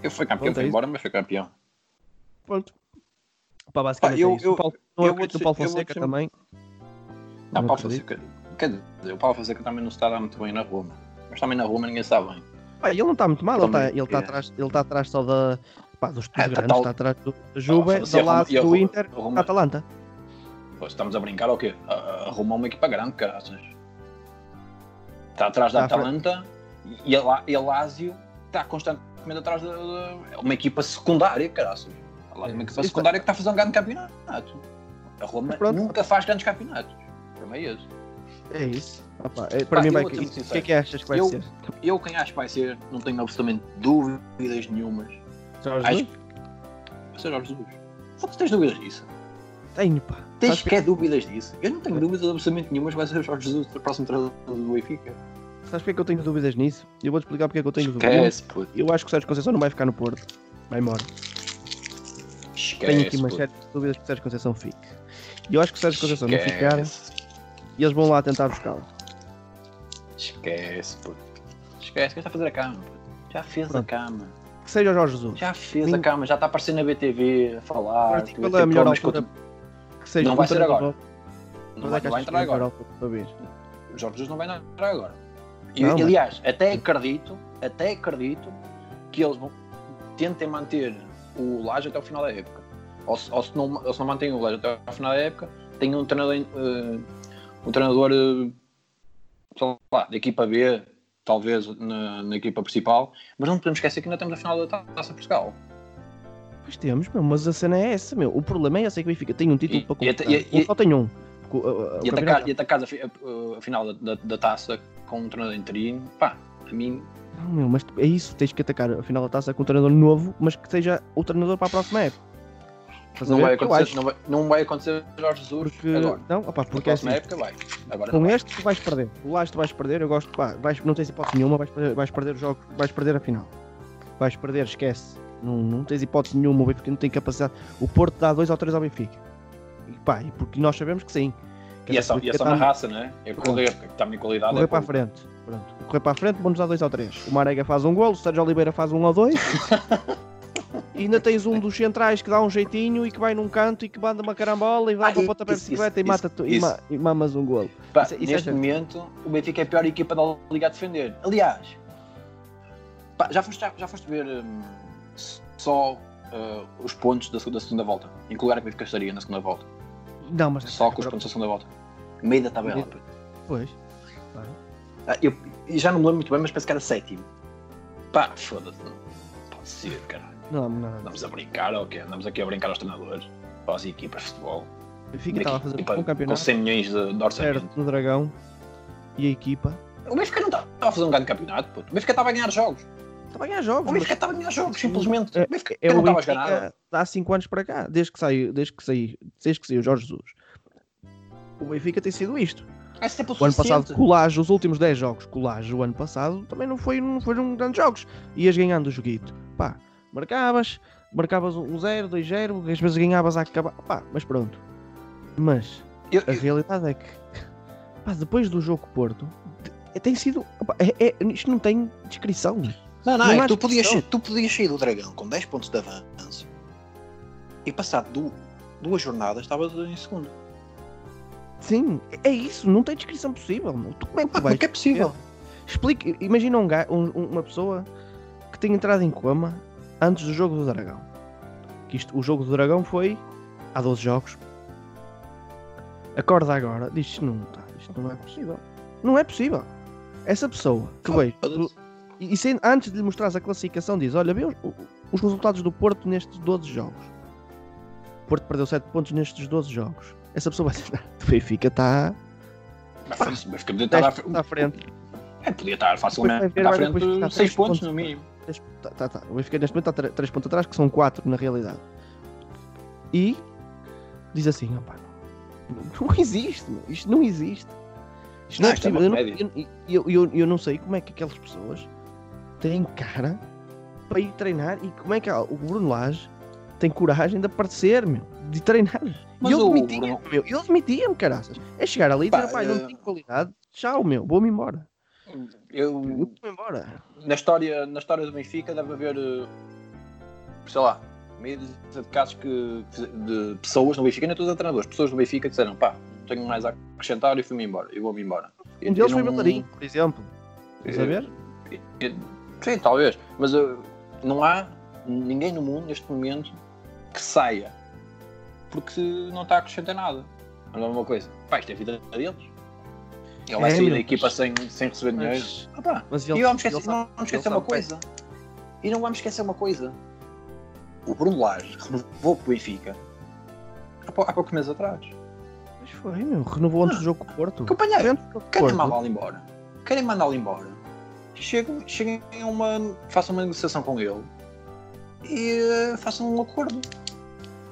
Eu fui campeão,
Pronto, é isso.
embora, mas fui campeão.
Pronto. Pá, basicamente
Pá, eu-
é isso.
eu-
o Paulo,
eu vou
no Paulo
eu
Fonseca também.
Não,
Não
Paulo. Fonseca. Quer dizer, o Paulo Fonseca também não se está dar muito bem na Roma. Mas também na Roma ninguém sabe bem.
Pá, ele não está muito mal, ele está ele tá
é.
atrás, ele tá atrás só da, pá, dos, dos
É, tá
grandes,
tal-
está atrás do, Juve, da Lazio,
e a
do
Roma-
Inter,
Roma-
da Atalanta.
Pô, estamos a brincar ou quê? A, a Roma é uma equipa grande, caraças. Está atrás da
Está à
Atalanta e a, e a Lazio está constantemente atrás da. da- É uma equipa secundária, caraças. A Lazio é uma equipa
Isso-
secundária que está a fazer um grande campeonato. A Roma nunca faz grandes campeonatos. Também é esse.
É isso. Opa, é, para
Pá,
mim vai. O que é que achas que vai
Eu-
ser?
Eu, quem acho que vai ser, não tenho absolutamente dúvidas nenhumas.
Jorge
Acho
Jesus?
que Jorge Jesus. Foda-se, tens dúvidas disso?
Tenho, pá.
Tens
Sabes
quer dúvidas disso? Eu não tenho dúvidas absolutamente nenhumas, vai ser o Jorge Jesus, o próximo treinador do Benfica.
Sabes porque é que eu tenho dúvidas nisso? Eu vou-te explicar porque é que eu tenho dúvidas.
Esquece, puto.
Eu, acho que o Sérgio Conceição não vai ficar no Porto. Vai embora. tenho aqui
Esquece,
uma
puto.
série de dúvidas que o Sérgio Conceição fique. E eu acho que o Sérgio Conceição não ficar. E eles vão lá tentar buscá-lo.
Esquece, puto. Esquece, que está a fazer a cama, puto. Já fez
Pronto.
a cama.
Que seja o Jorge Jesus.
Já fez
Sim.
a cama, já está aparecendo na BTV a falar.
Mas
vai
é a melhor
problemas
altura?
com
Que seja
Não vai ser agora. Não vai,
é
não vai
que
entrar
vai
agora.
altura para ver?
O Jorge Jesus não vai entrar agora. E,
Não, mas-
aliás, até acredito, até acredito que eles vão tentem manter o Laje até o final da época. Ou se, ou se não, ou se não mantêm o Laje até o final da época, tem um treinador, eh, um treinador eh, sei lá, da equipa B, talvez na, na equipa principal, mas não podemos esquecer que ainda temos a final da Ta- Taça Portugal.
Pois temos, meu, mas a cena é essa, meu. O problema é esse, é que o Benfica tem um título
E-
para
e
conquistar.
e-
Ou só tem um. Porque, uh, uh, o
E atacar, e atacar a- a final da, da, da taça com um treinador interino, pá, a mim
Não, meu, mas é isso, tens que atacar a final da taça com um treinador novo, mas que seja o treinador para a próxima época.
Não vai, acontecer, não, vai, não vai acontecer Jorge Jesus
porque,
agora.
não, opá,
Na
porque é assim,
época vai. Agora
com
não vai.
este tu vais perder. O Laje tu vais perder, eu gosto, pá, vais, não tens hipótese nenhuma, vais perder, vais perder o jogo, vais perder a final. Vais perder, esquece. Não, não tens hipótese nenhuma, o Benfica não tem capacidade. O Porto dá 2 ou 3 ao Benfica. E pá, e porque nós sabemos que sim. Que
E é só, e é só
tá-
na raça, né? É correr, porque está a minha qualidade.
Correr
é
para a frente. Pronto. Correr para a frente, vamos dar 2 ou 3. O Marega faz um golo, o Sérgio Oliveira faz um ou dois. (laughs) e ainda tens um dos centrais que dá um jeitinho e que vai num canto e que manda uma carambola e vai
Ah,
para o
isso,
pontapé de
isso,
bicicleta e,
isso,
mata tu, e,
isso.
ma- e mamas um golo.
Pá,
Isso- isso é
neste
certo.
momento, o Benfica é a pior equipa da Liga a defender. Aliás, pá, já, foste, já, já foste ver hum, só uh, os pontos da, segunda- da segunda volta? Em que lugar é que o Benfica estaria na segunda volta?
Não, mas
Só com os pontos da segunda volta. Meio da tabela.
Pois.
Ah, eu, eu já não me lembro muito bem, mas penso que era sétimo. Pá, foda-se. Não pode ser, caralho.
Não, não.
Andamos a brincar ou quê? Andamos aqui a brincar aos treinadores, às equipas de futebol.
O Benfica estava a fazer
Equipa
um
com
campeonato
100 milhões de, de orçamento.
certo no Dragão e a equipa
O Benfica não estava a fazer um grande campeonato, puto. O Benfica estava a ganhar jogos.
estava a ganhar jogos.
O
mas
Benfica estava a ganhar jogos, simplesmente.
É-
o Benfica
é
não
o
estava a nada.
Benfica há 5 anos para cá, desde que saiu, desde que saiu, desde que saiu o Jorge Jesus. O Benfica tem sido isto.
É o
O ano passado, colagem, os últimos 10 jogos, colagem, o ano passado também não, foi, não foram grandes jogos. Ias ganhando o joguito. Pá, marcavas, marcavas um 0, 2-0, às vezes ganhavas a acabar. Pá, mas pronto. Mas
Eu-
a
eu-
realidade é que, pá, depois do jogo Porto, te- tem sido. opá, é- é- isto não tem descrição.
Não, não,
não
é tu podias, tu podias sair do Dragão com 10 pontos de avanço e passado du- duas jornadas estavas em segundo.
Sim, é isso, não tem descrição possível. Tu, como é que
Ah,
vais?
é possível.
Explique, imagina um um- um- uma pessoa que tenha entrado em coma antes do jogo do Dragão. Que isto, o jogo do Dragão foi há 12 jogos. Acorda agora, diz isto não, tá, isto não é possível. Não é possível. Essa pessoa que veio
Foda-se.
e, sem- antes de lhe mostrares a classificação diz: Olha, vê os, os resultados do Porto nestes 12 jogos. O Porto perdeu 7 pontos nestes 12 jogos. Essa pessoa vai dizer: "O Benfica está
Mas o Benfica podia estar à
10
fre-
pontos à frente.
É, podia estar facilmente
Depois vai ver,
à
vai
frente
depois ficar
6
três
pontos
pontos.
no mínimo.
Três- Tá, tá, tá. O Benfica neste momento está 3 pontos atrás, que são 4 na realidade. E diz assim: opá, não, (laughs) não existe, meu, isto não existe. Isto não,
Não,
é
isto é
possível.
uma
Eu, não- eu, eu, eu, não sei como é que aquelas pessoas têm cara para ir treinar e como é que o Bruno Lage tem coragem de aparecer, meu, de treinar.
Mas
e eu
Bruno-
meu, eu demitia-me, caraças. É chegar ali e dizer,
Pá,
pá,
eh,
não tenho qualidade, tchau, meu, vou-me embora.
Eu,
embora.
na, história, na história do Benfica deve haver, eh, sei lá, meia de casos que, de pessoas no Benfica, nem todos os treinadores, pessoas do Benfica que disseram, pá, não tenho mais a acrescentar e fui-me embora, eu vou-me embora.
Um deles foi
não-
Bellerin, por exemplo. Estás a ver?
Eh, Sim, talvez, mas eh, não há ninguém no mundo neste momento que saia porque não está a acrescentar nada. Não é uma coisa. Pá, isto é a vida deles. Ele vai
É,
sair da equipa
mas-
sem, sem receber dinheiro.
Mas,
Ah, pá.
mas
E
ele,
vamos esquecer,
ele
não
sabe-
vamos esquecer uma
sabe
coisa. E não vamos esquecer uma coisa. O Bruno Lage renovou para o Benfica há, pou- há poucos meses atrás.
Mas foi, meu. Renovou antes do jogo com o Porto.
Companheiro, Querem mandá-lo embora. Querem mandá-lo embora. Cheguem, cheguem a uma. façam uma negociação com ele e eh, façam um acordo.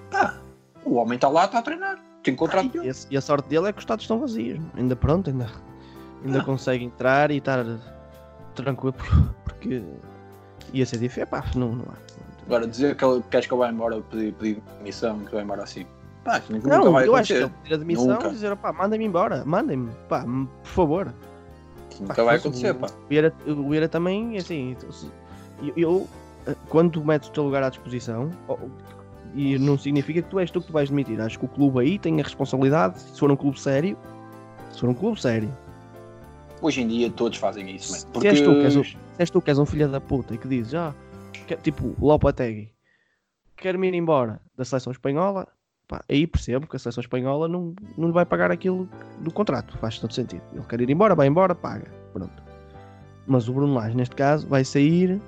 Pá, o homem está lá, está a treinar. Tem contrato.
E a, e a sorte dele é que os estados estão vazios. Ainda pronto, ainda, ainda
Ah.
consegue entrar e estar tranquilo porque ia ser difícil. Pá, não, não há.
Agora, dizer que ele queres que eu vá embora, pedir, pedir demissão, que vai embora assim. Pá, nunca, nunca
Não,
vai
eu acho que
acontecer.
ele tira demissão
Nunca.
e dizer, pá, mandem-me embora, mandem-me, pá, por favor.
Isso nunca
Pá,
vai acontecer,
o-
pá.
O Vieira, o Vieira também, assim, eu, eu, quando metes o teu lugar à disposição, e não significa que tu és tu que tu vais demitir, acho que o clube aí tem a responsabilidade, se for um clube sério, se for um clube sério,
Hoje em dia todos fazem isso, man.
Se
Porque
és tu que és o- se és tu que és um filho da puta e que dizes, ah, que- tipo, Lopetegui, quero-me ir embora da seleção espanhola, pá, aí percebo que a seleção espanhola não, não lhe vai pagar aquilo do contrato, faz todo sentido. Ele quer ir embora, vai embora, paga, pronto. Mas o Bruno Lage, neste caso, vai sair,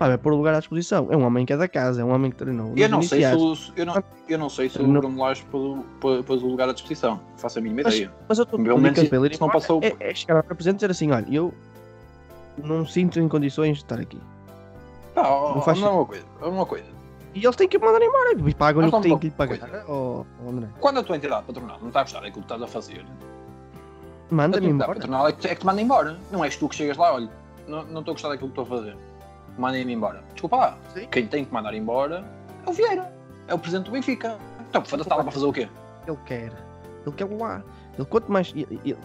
pá, vai pôr o lugar à disposição. É um homem que é da casa, é um homem que treinou.
eu não, sei se o, eu, não, eu não sei se o Bruno Lage pôs o lugar à disposição. Faço a mínima
Mas-
ideia.
Mas eu estou
Pelo menos
para ele ir
isso não passou-
É, é chegar ao presidente e dizer assim, olha, eu não sinto em condições de estar aqui.
Pá, ó,
Não faz
não é uma coisa. É uma coisa.
E eles têm que mandar embora e pagam-lhe o que têm que lhe pagar. Oh, André,
Quando a tua entidade patronal não está a gostar daquilo que estás a fazer, a
manda-me
entidade
embora.
patronal é que, é que te manda embora. Não és tu que chegas lá, olha, não não estou a gostar daquilo que estou a fazer. Mandem-me embora. Desculpa lá.
Sim.
Quem tem que mandar embora é o Vieira. É o presidente do Benfica. Então, foda-se, está lá para fazer o quê?
Ele quer. Ele quer lá. Ele quanto mais.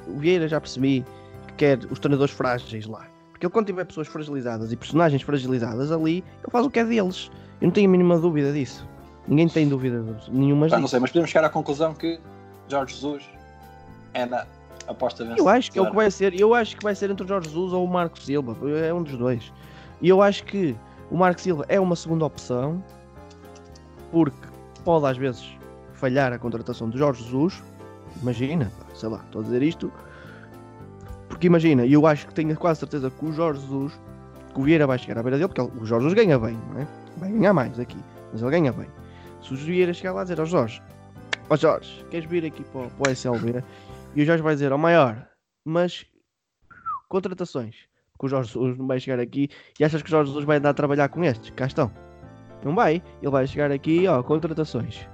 O Vieira já percebi que quer os treinadores frágeis lá. Porque ele quando tiver pessoas fragilizadas e personagens fragilizadas ali, ele faz o que é deles. Eu não tenho a mínima dúvida disso. Ninguém tem dúvida nenhuma
Pá, não
disso.
sei, mas podemos chegar à conclusão que Jorge Jesus é da aposta vencedora.
Eu acho que é o que vai ser. Eu acho que vai ser entre o Jorge Jesus ou o Marco Silva. É um dos dois. E eu acho que o Marco Silva é uma segunda opção porque pode às vezes falhar a contratação de Jorge Jesus. Imagina, sei lá, estou a dizer isto. Porque imagina, eu acho que tenho quase certeza que o Jorge Jesus, que o Vieira vai chegar à beira dele, porque o Jorge Jesus ganha bem, não é? Vai ganhar mais aqui, mas ele ganha bem. Se o Vieira chegar lá a dizer ao Jorge, ó Jorge, queres vir aqui para, para o SLB? E o Jorge vai dizer, ó maior, mas contratações. Porque o Jorge Jesus não vai chegar aqui e achas que o Jorge Jesus vai andar a trabalhar com estes? Cá estão. Não vai. Ele vai chegar aqui, ó, contratações.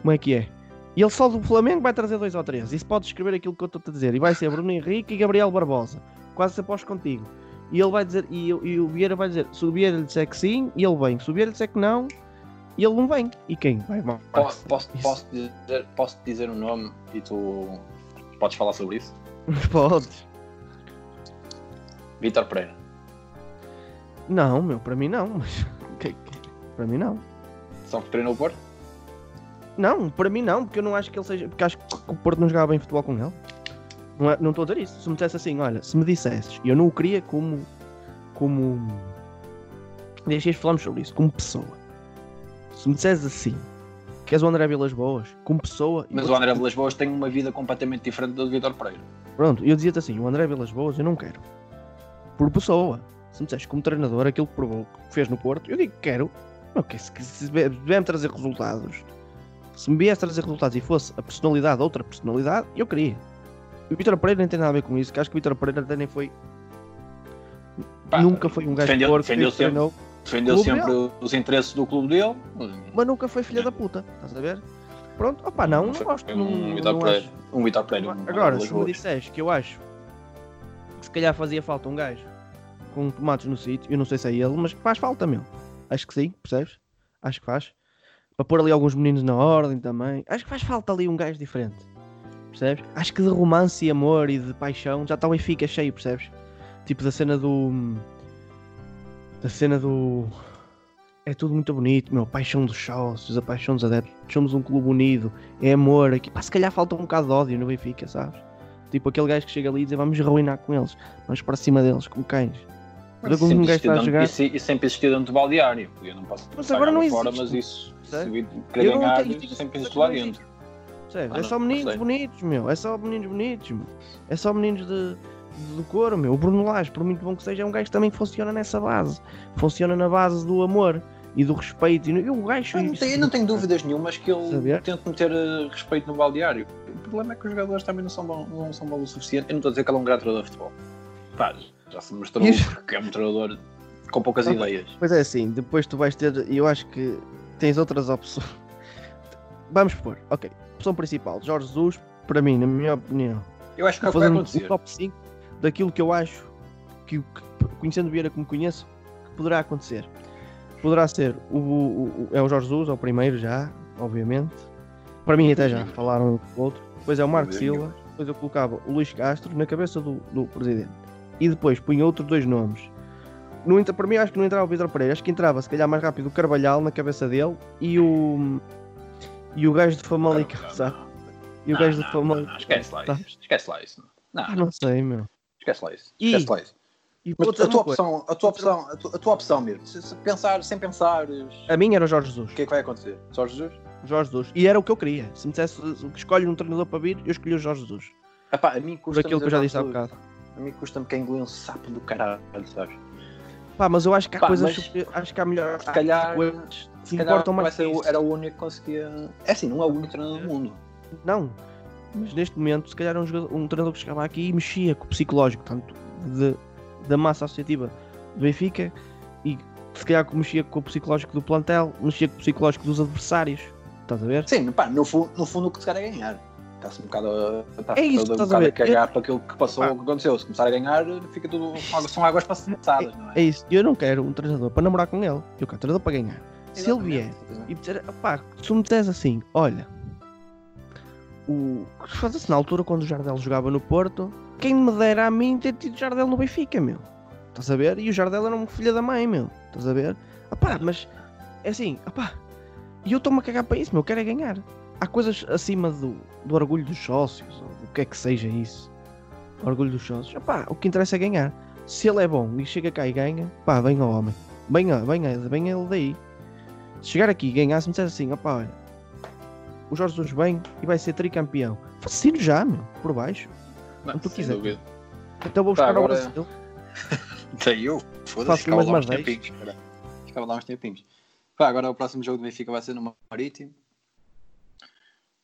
Como é que é? E ele só do Flamengo vai trazer dois ou três. Isso pode escrever aquilo que eu estou a dizer. E vai ser Bruno Henrique e Gabriel Barbosa. Quase se aposto contigo. E ele vai dizer, e, e o Vieira vai dizer, se o Vieira lhe disser que sim, e ele vem. Se o Vieira lhe disser que não, ele não vem. E quem? Vai, vai.
Po- Posso,
Isso.
posso, dizer, posso dizer o nome e tu podes falar sobre isso? (laughs)
Podes.
Vítor Pereira.
Não, meu, para mim não. Mas, (laughs) para mim não.
Só que treinou o Porto?
Não, para mim não, porque eu não acho que ele seja. Porque acho que o Porto não jogava bem futebol com ele. Não é- não estou a dizer isso. Se me dissesse assim, olha, se me dissesses, e eu não o queria como. como. Deixas falarmos sobre isso, como pessoa. Se me dissesses assim, que és o André Vilas Boas, como pessoa.
Mas o André Vilas Boas tem uma vida completamente diferente da do Vítor Pereira.
Pronto, eu dizia-te assim, o André Vilas Boas eu não quero. Por pessoa. Se me disseste como treinador, aquilo que provou, que fez no Porto, eu digo que quero. Não, que se, se vier-me trazer resultados, se me viesse trazer resultados e fosse a personalidade outra personalidade, eu queria. E o Vitor Pereira nem tem nada a ver com isso, que acho que o Vitor Pereira até nem foi.
Pá,
nunca foi um gajo
defendeu-
porco,
defendeu
que
sempre.
treinou,
Defendeu sempre os interesses do clube dele.
mas nunca foi filha da puta, estás a ver? Pronto, opá, não, não gosto. Não,
um
não
um André
Agora, se me disseres que eu acho se calhar fazia falta um gajo com tomates no sítio, eu não sei se é ele, mas faz falta, meu. Acho que sim, percebes? Acho que faz. Para pôr ali alguns meninos na ordem também. Acho que faz falta ali um gajo diferente. Percebes? Acho que de romance e amor e de paixão já está o Benfica cheio, percebes? Tipo da cena do. Da cena do. É tudo muito bonito, meu. Paixão dos sócios, a paixão dos adeptos. Somos um clube unido, é amor aqui. Pá, se calhar falta um bocado de ódio no Benfica, sabes? Tipo aquele gajo que chega ali e diz vamos ruinar com eles, vamos para cima deles, como cães. Mas um
Sempre
gajo está a
existiu
jogar.
dentro- Isso, isso sempre existiu dentro do baldeário. Eu não posso
Mas agora não
fora,
existe.
mas isso, se querer ganhar, sempre
que
lá dentro. Ah,
é
não,
só meninos bonitos, meu. É só meninos bonitos, meu. É só meninos de, de, do couro, meu. O Bruno Lage, por muito bom que seja, é um gajo que também funciona nessa base. Funciona na base do amor. E do respeito. E o gajo.
Eu não, tenho, eu não tenho dúvidas nenhumas que ele
Saber?
tente meter eh, respeito no baldeário. O problema é que os jogadores também não são bons, não são bons o suficiente. Eu não estou a dizer que ele é um grande treinador de futebol. Pá, já se mostrou
Isso.
que é um treinador com poucas
Ah,
ideias.
Pois é assim, depois tu vais ter. Eu acho que tens outras opções. (laughs) Vamos pôr, ok. Opção principal, Jorge Jesus, para mim, na minha opinião.
Eu acho que é vai acontecer.
o top 5 daquilo que eu acho que, que conhecendo o Vieira como conheço, que poderá acontecer. Poderá ser o, o- o- é o Jorge Jesus, é o primeiro já, obviamente. Para mim até já (laughs) falaram um com o outro. Depois é o Marco Silva, depois eu colocava o Luís Castro na cabeça do, do presidente. E depois punha outros dois nomes. No, entra- para mim acho que não entrava o Pedro Pereira, acho que entrava se calhar mais rápido o Carvalhal na cabeça dele e o e o gajo de Famalicão,
Não, não,
sabe?
não.
E o
Não,
gajo de
não,
Famalicão.
não, Esquece lá isso. Esquece lá isso. Não,
Ah, não sei, meu.
esquece lá isso.
E-
Esquece lá isso.
E
Mas a tua opção, a tua opção, a tua, a tua opção mesmo, se, se pensar, sem pensar, o
a minha era o Jorge Jesus.
que é que vai acontecer? Jorge Jesus?
Jorge Jesus. E era o que eu queria. Se me dissesse o que escolhe um treinador para vir, eu escolhi o Jorge Jesus.
Epá, a mim
Por
custa
aquilo que eu já disse há bocado.
A mim custa-me quem engoliu um sapo do caralho, sabes?
Pá, mas eu acho que há
Pá,
coisas.
mas-
super- Acho que há melhor.
Se calhar,
coisas que
se calhar
importam mais. que
o- era o único que conseguia. É assim, não é o único treinador do mundo.
Não. Mas neste momento, se calhar um, jogador- um treinador que chegava aqui e mexia com o psicológico, tanto de, da massa associativa do Benfica e se calhar que mexia com o psicológico do plantel, mexia com o psicológico dos adversários. Estás a ver?
Sim, pá, no, fundo, no fundo o que se quer é ganhar. Está-se um bocado a, está
É isso,
um
a
bocado a
ver?
cagar para aquilo que passou, o que aconteceu. Se começar a ganhar, fica tudo. São águas passadas, não é?
É isso. Eu não quero um treinador para namorar com ele. Eu quero um treinador para ganhar. Se ele vier
Exatamente.
e dizer, pá, se tu me disseres assim, olha, o foda-se na altura quando o Jardel jogava no Porto, quem me dera a mim ter tido Jardel no Benfica, meu. Estás a ver? E o Jardel era um filho da mãe, meu. Estás a ver? Ah pá, mas é assim, ah pá, e eu estou-me a cagar para isso, meu. Eu quero é ganhar. Há coisas acima do, do orgulho dos sócios, ou do que é que seja isso. Orgulho dos sócios. Ah pá, o que interessa é ganhar. Se ele é bom e chega cá e ganha, pá, venha ao homem. Venha, venha, venha ele daí. Se chegar aqui e ganhar, se me disser assim, opá, olha, o Jorge Jesus vem e vai ser tricampeão. Fascino já, meu, por baixo.
Não,
tu quiser.
dúvida.
Então vou buscar ao
agora-
Brasil.
Até eu. Foda-se, ficava lá uns
vez.
tempinhos. cara. Ficava lá uns tempinhos. Pá, agora o próximo jogo do Benfica vai ser no Marítimo.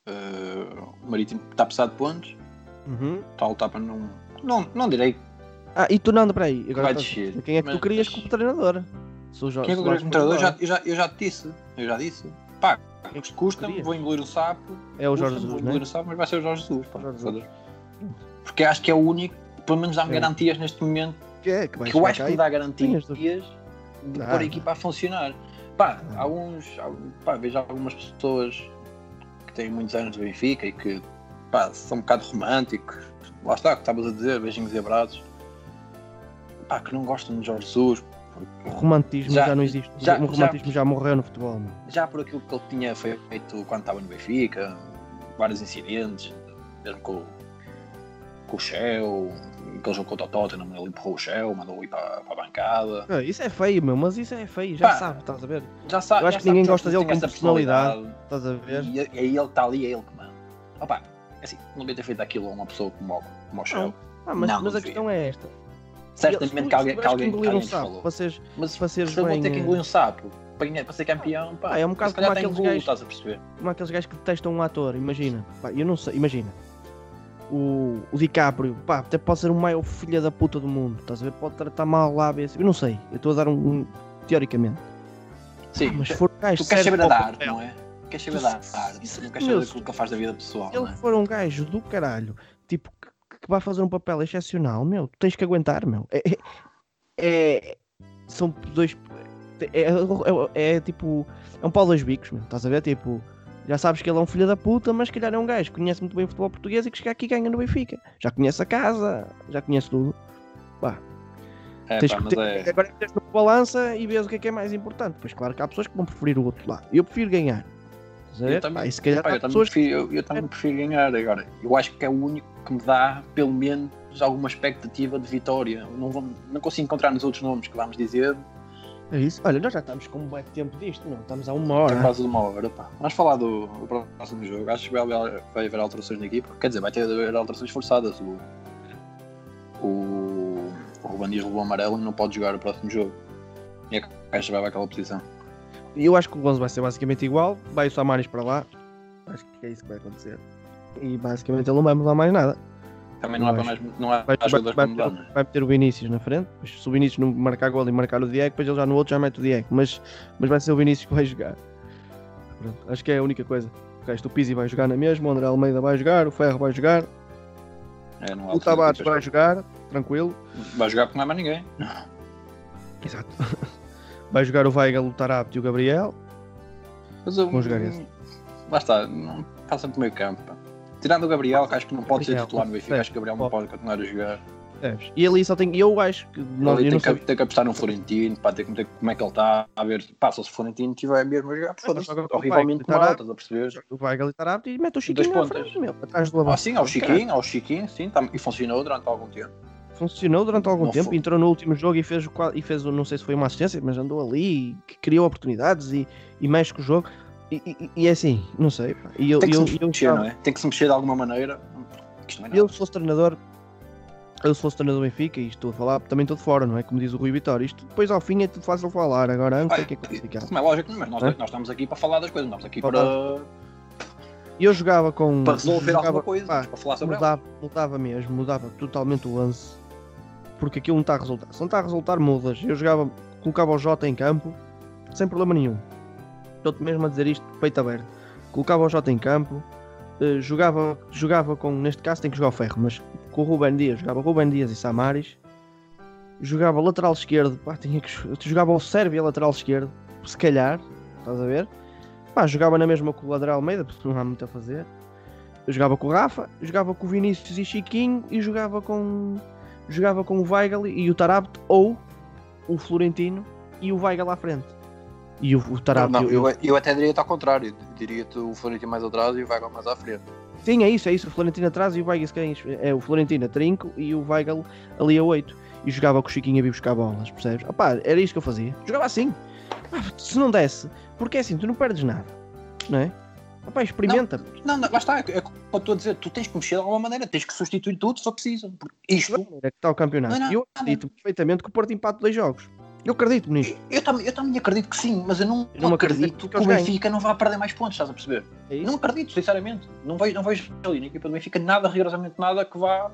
Eh, o Marítimo está a precisar de pontos.
Uhum.
Está a lutar para não. Não, não direi
Ah, e tu não anda para aí. Agora
vai descer.
Quem é que tu
mas-
querias como treinador? Se o Jorge
Quem é que eu
Soares
queria como treinador? Eu já, eu, já, eu já te disse. Eu já disse. Pá,
é
custa-me,
querias?
vou engolir o sapo.
É o Jorge Jesus,
vou engolir o sapo, mas vai ser o Jorge Jesus. Pá,
Jorge
foda-se. Porque acho que é o único, pelo menos dá-me garantias neste momento,
Que é? Que
que eu acho que me dá garantias
as
de
Ah.
pôr a equipa a funcionar. Pá,
Ah.
alguns, pá, vejo algumas pessoas que têm muitos anos de Benfica e que pá, são um bocado românticos. Lá está, o que estavas a dizer, beijinhos e abraços. Pá, que não gostam de Jorge Jesus.
O romantismo
Já-
já, não existe.
já-
o romantismo já, morreu no futebol.
Já por aquilo que ele tinha feito quando estava no Benfica, vários incidentes, mesmo com, com o Shell, aquele jogo contra o Tottenham, ele empurrou o Shell, mandou-o ir para, para a bancada.
Ah, Isso é feio, meu, mas isso é feio, já
Pá,
sabe, estás a ver?
Já sabe,
Eu acho que ninguém gosta dele como personalidade. Estás a ver?
E, aí ele está ali, é ele que manda. Opa, assim, não devia ter feito aquilo a uma pessoa como, como o Shell.
Ah, mas,
Não,
mas
não
a questão é esta.
Certamente que alguém, que alguém, que
engolir um
alguém
sapo
falou.
seres,
Mas eu vou ter que engolir um sapo para, para ser campeão, pá,
é um bocado como aqueles gajos-
estás a perceber?
como aqueles gajos que detestam um ator, imagina. Pá, eu não sei, imagina. O, o DiCaprio, pá, até pode ser o maior filho da puta do mundo, estás a ver? Pode tratar mal lá, BC. eu não sei, eu estou a dar um, um- teoricamente.
Sim,
Mas se for um gajo
tu queres saber da arte, não é? Queres saber
Tu-
da arte,
isso-
não queres saber daquilo que faz da vida pessoal,
Se ele
é?
for um gajo do caralho, tipo, que, que vai fazer um papel excepcional, meu, tu tens que aguentar, meu. É, é- é- são dois. É, é- é tipo. É um pau dois bicos, meu. Estás a ver? Tipo, já sabes que ele é um filho da puta, mas calhar é um gajo que conhece muito bem o futebol português e que chega aqui e ganha no Benfica. Já conhece a casa, já conhece tudo.
É,
Tens
pá,
que ter-
é,
Agora tens uma balança e vês o que é que é mais importante. Pois claro que há pessoas que vão preferir o outro lado. Eu prefiro ganhar.
Eu também-
Pá, se calhar
Pá,
há
eu, também
pessoas que.
prefiro, eu, eu também prefiro ganhar agora. Eu acho que é o único que me dá, pelo menos, alguma expectativa de vitória. Não, vou, não consigo encontrar nos outros nomes que vamos dizer.
É isso. Olha, nós já estamos com um bom tempo disto, não? Estamos a uma
Tem
hora.
quase uma hora. Pá. Vamos falar do, do próximo jogo. Acho que vai, haver- vai haver alterações na equipa. Quer dizer, vai ter haver alterações forçadas. O, o, o Ruban Dias levou amarelo e não pode jogar o próximo jogo. E a caixa vai para aquela posição.
E eu acho que o 11 vai ser basicamente igual. Vai o Samaris para lá. Acho que é isso que vai acontecer. E basicamente ele não vai mudar mais nada.
Também não há,
Eu
para mais, não há
Vai, vai,
jogadores
vai, meter,
não é?
vai meter o Vinícius na frente. Se o Vinícius não marcar gol e marcar o Diego, depois ele já no outro já mete o Diego. Mas, mas vai ser o Vinícius que vai jogar. Pronto, acho que é a única coisa. O resto, o Pizzi vai jogar na mesma, o André Almeida vai jogar, o Ferro vai jogar,
É, não há
o Tavares vai jogar, tranquilo.
Vai jogar porque não há mais ninguém.
Exato. (laughs) Vai jogar o Weigel, o Tarapto e o Gabriel.
Mas eu,
Vou jogar esse.
Lá está, não passa para o meio campo. Tirando o Gabriel, que acho que não pode ser titular no Benfica, acho que o Gabriel não pode continuar a jogar.
E ali só tem. Eu acho que. Eu
tem,
não
que, tem que apostar no Florentino, para ter que meter como é que ele está, a ver. Só se o Florentino tiver mesmo a jogar, foda-se, horrivelmente mal, estás a perceber?
O Weigel e Tarapto e mete o Chiquinho na frente, meu, atrás do
Ah,
avanço.
sim, ao Chiquinho, ao Chiquinho, sim, tá- e funcionou durante algum tempo.
Funcionou durante algum
Não
tempo,
foi.
entrou no último jogo e fez, e fez, não sei se foi uma assistência, mas andou ali, e criou oportunidades e, e mexe com o jogo. E, e- é assim, não sei. pá. E eu,
Tem que
eu,
se
eu,
mexer, não é? Tem que se mexer de alguma maneira. Não é
eu, se fosse treinador, eu se fosse treinador do Benfica, e estou a falar, também estou de fora, não é? Como diz o Rui Vitória, isto depois ao fim é tudo fácil falar, agora antes é
Ai,
que é complicado.
Como é lógico, mas nós,
Hã?
nós estamos aqui para falar das coisas, não estamos aqui
Para
para,
eu jogava com.
para resolver
jogava,
alguma coisa,
pá,
para falar sobre ela.
mudava, mudava mesmo, mudava totalmente o lance. Porque aquilo não está a resultar. Se não está a resultar, mudas. Eu jogava, colocava o Jota em campo, sem problema nenhum. Estou-te mesmo a dizer isto, peito aberto. Colocava o Jota em campo, eh, jogava, jogava com, neste caso tem que jogar o Ferro, mas com o Ruben Dias, jogava Ruben Dias e Samaris. Jogava lateral esquerdo, pá, tinha que, jogava o Sérvia lateral esquerdo, se calhar, estás a ver? Pá, jogava na mesma com o Lateral Almeida, porque não há muito a fazer. Jogava com o Rafa, jogava com o Vinícius e Chiquinho e jogava com jogava com o Weigl e o Tarapto ou o Florentino e o Weigl à frente. E o, o Tarapto.
Não,
eu-
eu, eu até diria-te ao contrário. Diria-te o Florentino mais atrás e o Weigl mais à frente.
Sim, é isso, é isso. O Florentino atrás e o Weigl é o Florentino a trinco e o Weigl ali a 8. E jogava com o Chiquinho a vir buscar bolas, percebes? Opá, era isto que eu fazia. Jogava assim. Ah, se não desse, porque é assim, tu não perdes nada, não é? Opá, experimenta.
Não, não, lá está, é, é como eu estou a dizer, tu tens que mexer de alguma maneira, tens que substituir tudo se for preciso. Porque isto,
É que está o campeonato.
Não, não,
E eu
não.
acredito perfeitamente que o Porto empate dois jogos. Eu acredito nisto.
eu, também, eu também acredito que sim, mas eu não,
Eu não acredito
acredito
que
o. Benfica não vá perder mais pontos, estás a perceber?
É?
Não acredito, sinceramente. Não vejo, não vejo ali na equipa do Benfica nada, rigorosamente nada que vá.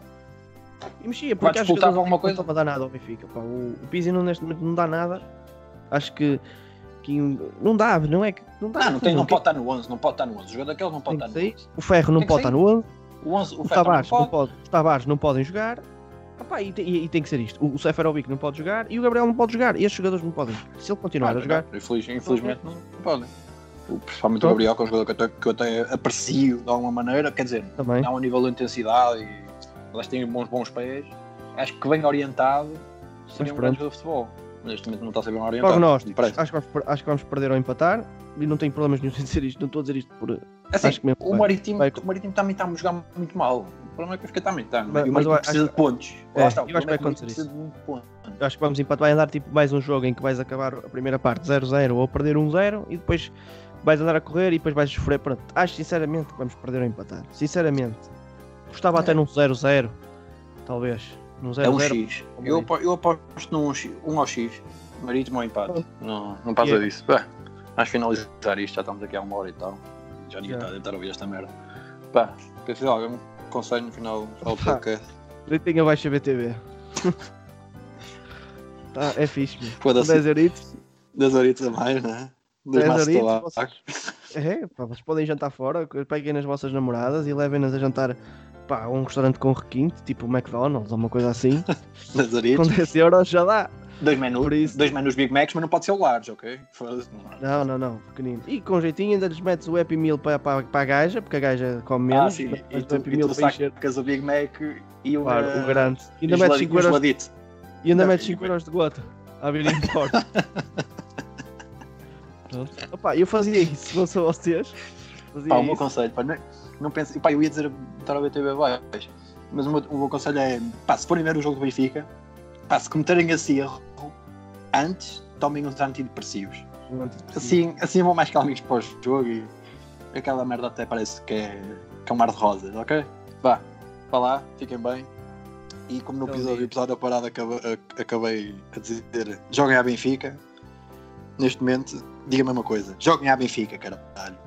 E mexia, porque acho que
alguma coisa?
Não dar nada ao Benfica. Pá. O, o Pizzi não, neste momento não dá nada. Acho que, que não dá, não é que. Não, dá,
Não, não, tem, não pode estar no 11, não pode estar no 11. O jogador daqueles não pode estar no
sair.
11.
O Ferro não pode estar no 11.
O, 11, o
O Tavares
não
não
pode.
pode. Os Tavares não podem jogar. Opá, e, tem, e- tem que ser isto. O, o Seferovic não pode jogar e o Gabriel não pode jogar. E estes jogadores não podem. Se ele continuar
Ah,
a jogar,
Infeliz- infelizmente não podem. O- Principalmente o Gabriel, que é um jogador que eu, até- que eu até aprecio de alguma maneira, quer dizer,
também.
não a nível de intensidade e elas têm bons, bons pés. Acho que bem orientado seria um grande jogador de futebol. Mas neste momento não está a ser bem orientado.
Prognósticos. Acho que, vamos, per- acho que vamos perder ou empatar. E não tenho problemas nenhum (laughs) em dizer isto. Não estou a dizer isto por.
Assim,
acho que mesmo
o,
vai.
Marítimo,
vai-
o Marítimo também está a jogar muito mal. O problema é que o Benfica também é?
Mas- mas eu acho
precisa
que-
de pontos.
É,
Lá está, o
eu acho que
é
vai
Marítimo
acontecer
pontos.
Eu acho que vamos empatar. Vai andar tipo mais um jogo em que vais acabar a primeira parte 0-0 ou perder 1-0 e depois vais andar a correr e depois vais sofrer. Pronto. Acho sinceramente que vamos perder ou empatar. Sinceramente. Gostava até
É.
num 0-0. Talvez. Num 0-0.
É um X. Eu,
é?
eu aposto num X, um ao X. Marítimo ou empate. Não, não passa
E é-
disso. Bem, vamos finalizar isto. Já estamos aqui há uma hora e tal. Já ninguém está a tentar ouvir esta merda. Pá, algum conselho no final
Pá.
podcast?
Deitem abaixo a BTV. (laughs) tá, é fixe, meu. Com
Foda-se.
10 euritos.
10 horitas a mais, né?
10
Dois maços de
euritos. vocês- É, pá, vocês podem jantar fora. Peguem nas vossas namoradas e levem-nas a jantar pá, a um restaurante com requinte, tipo o McDonald's ou uma coisa assim. (laughs)
10
com
horitas.
10 euros já dá.
Dois menus, dois menus Big Macs, mas não pode ser o large, ok?
Não, não, não, pequenino. E com jeitinho ainda lhes metes o Happy Meal para, para, para a gaja, porque a gaja come menos.
Ah, sim. E
o
tu,
Happy
e
Meal
tu sacas o Big Mac e o,
Claro, o grande. E ainda
e
metes
geladi-
5
e o
euros, e ainda metes
e
5
bem.
euros de gota a vir embora. Pronto. (laughs) Opa, eu fazia isso, não sou vocês. Fazia
Pá, o meu
isso.
conselho, pá, não, não pense, pá, eu ia dizer botar a BTV abaixo, mas o meu, o meu conselho é, pá, se forem ver o jogo do Benfica, pá, se cometerem esse erro antes, tomem uns antidepressivos. Assim, assim vão mais calminhos para o jogo e aquela merda até parece que é, que é um mar de rosas, ok? Vá, vá lá, fiquem bem. E como no episódio, episódio da parada acabei, acabei a dizer, joguem à Benfica. neste momento, diga-me uma coisa: joguem à Benfica, caralho.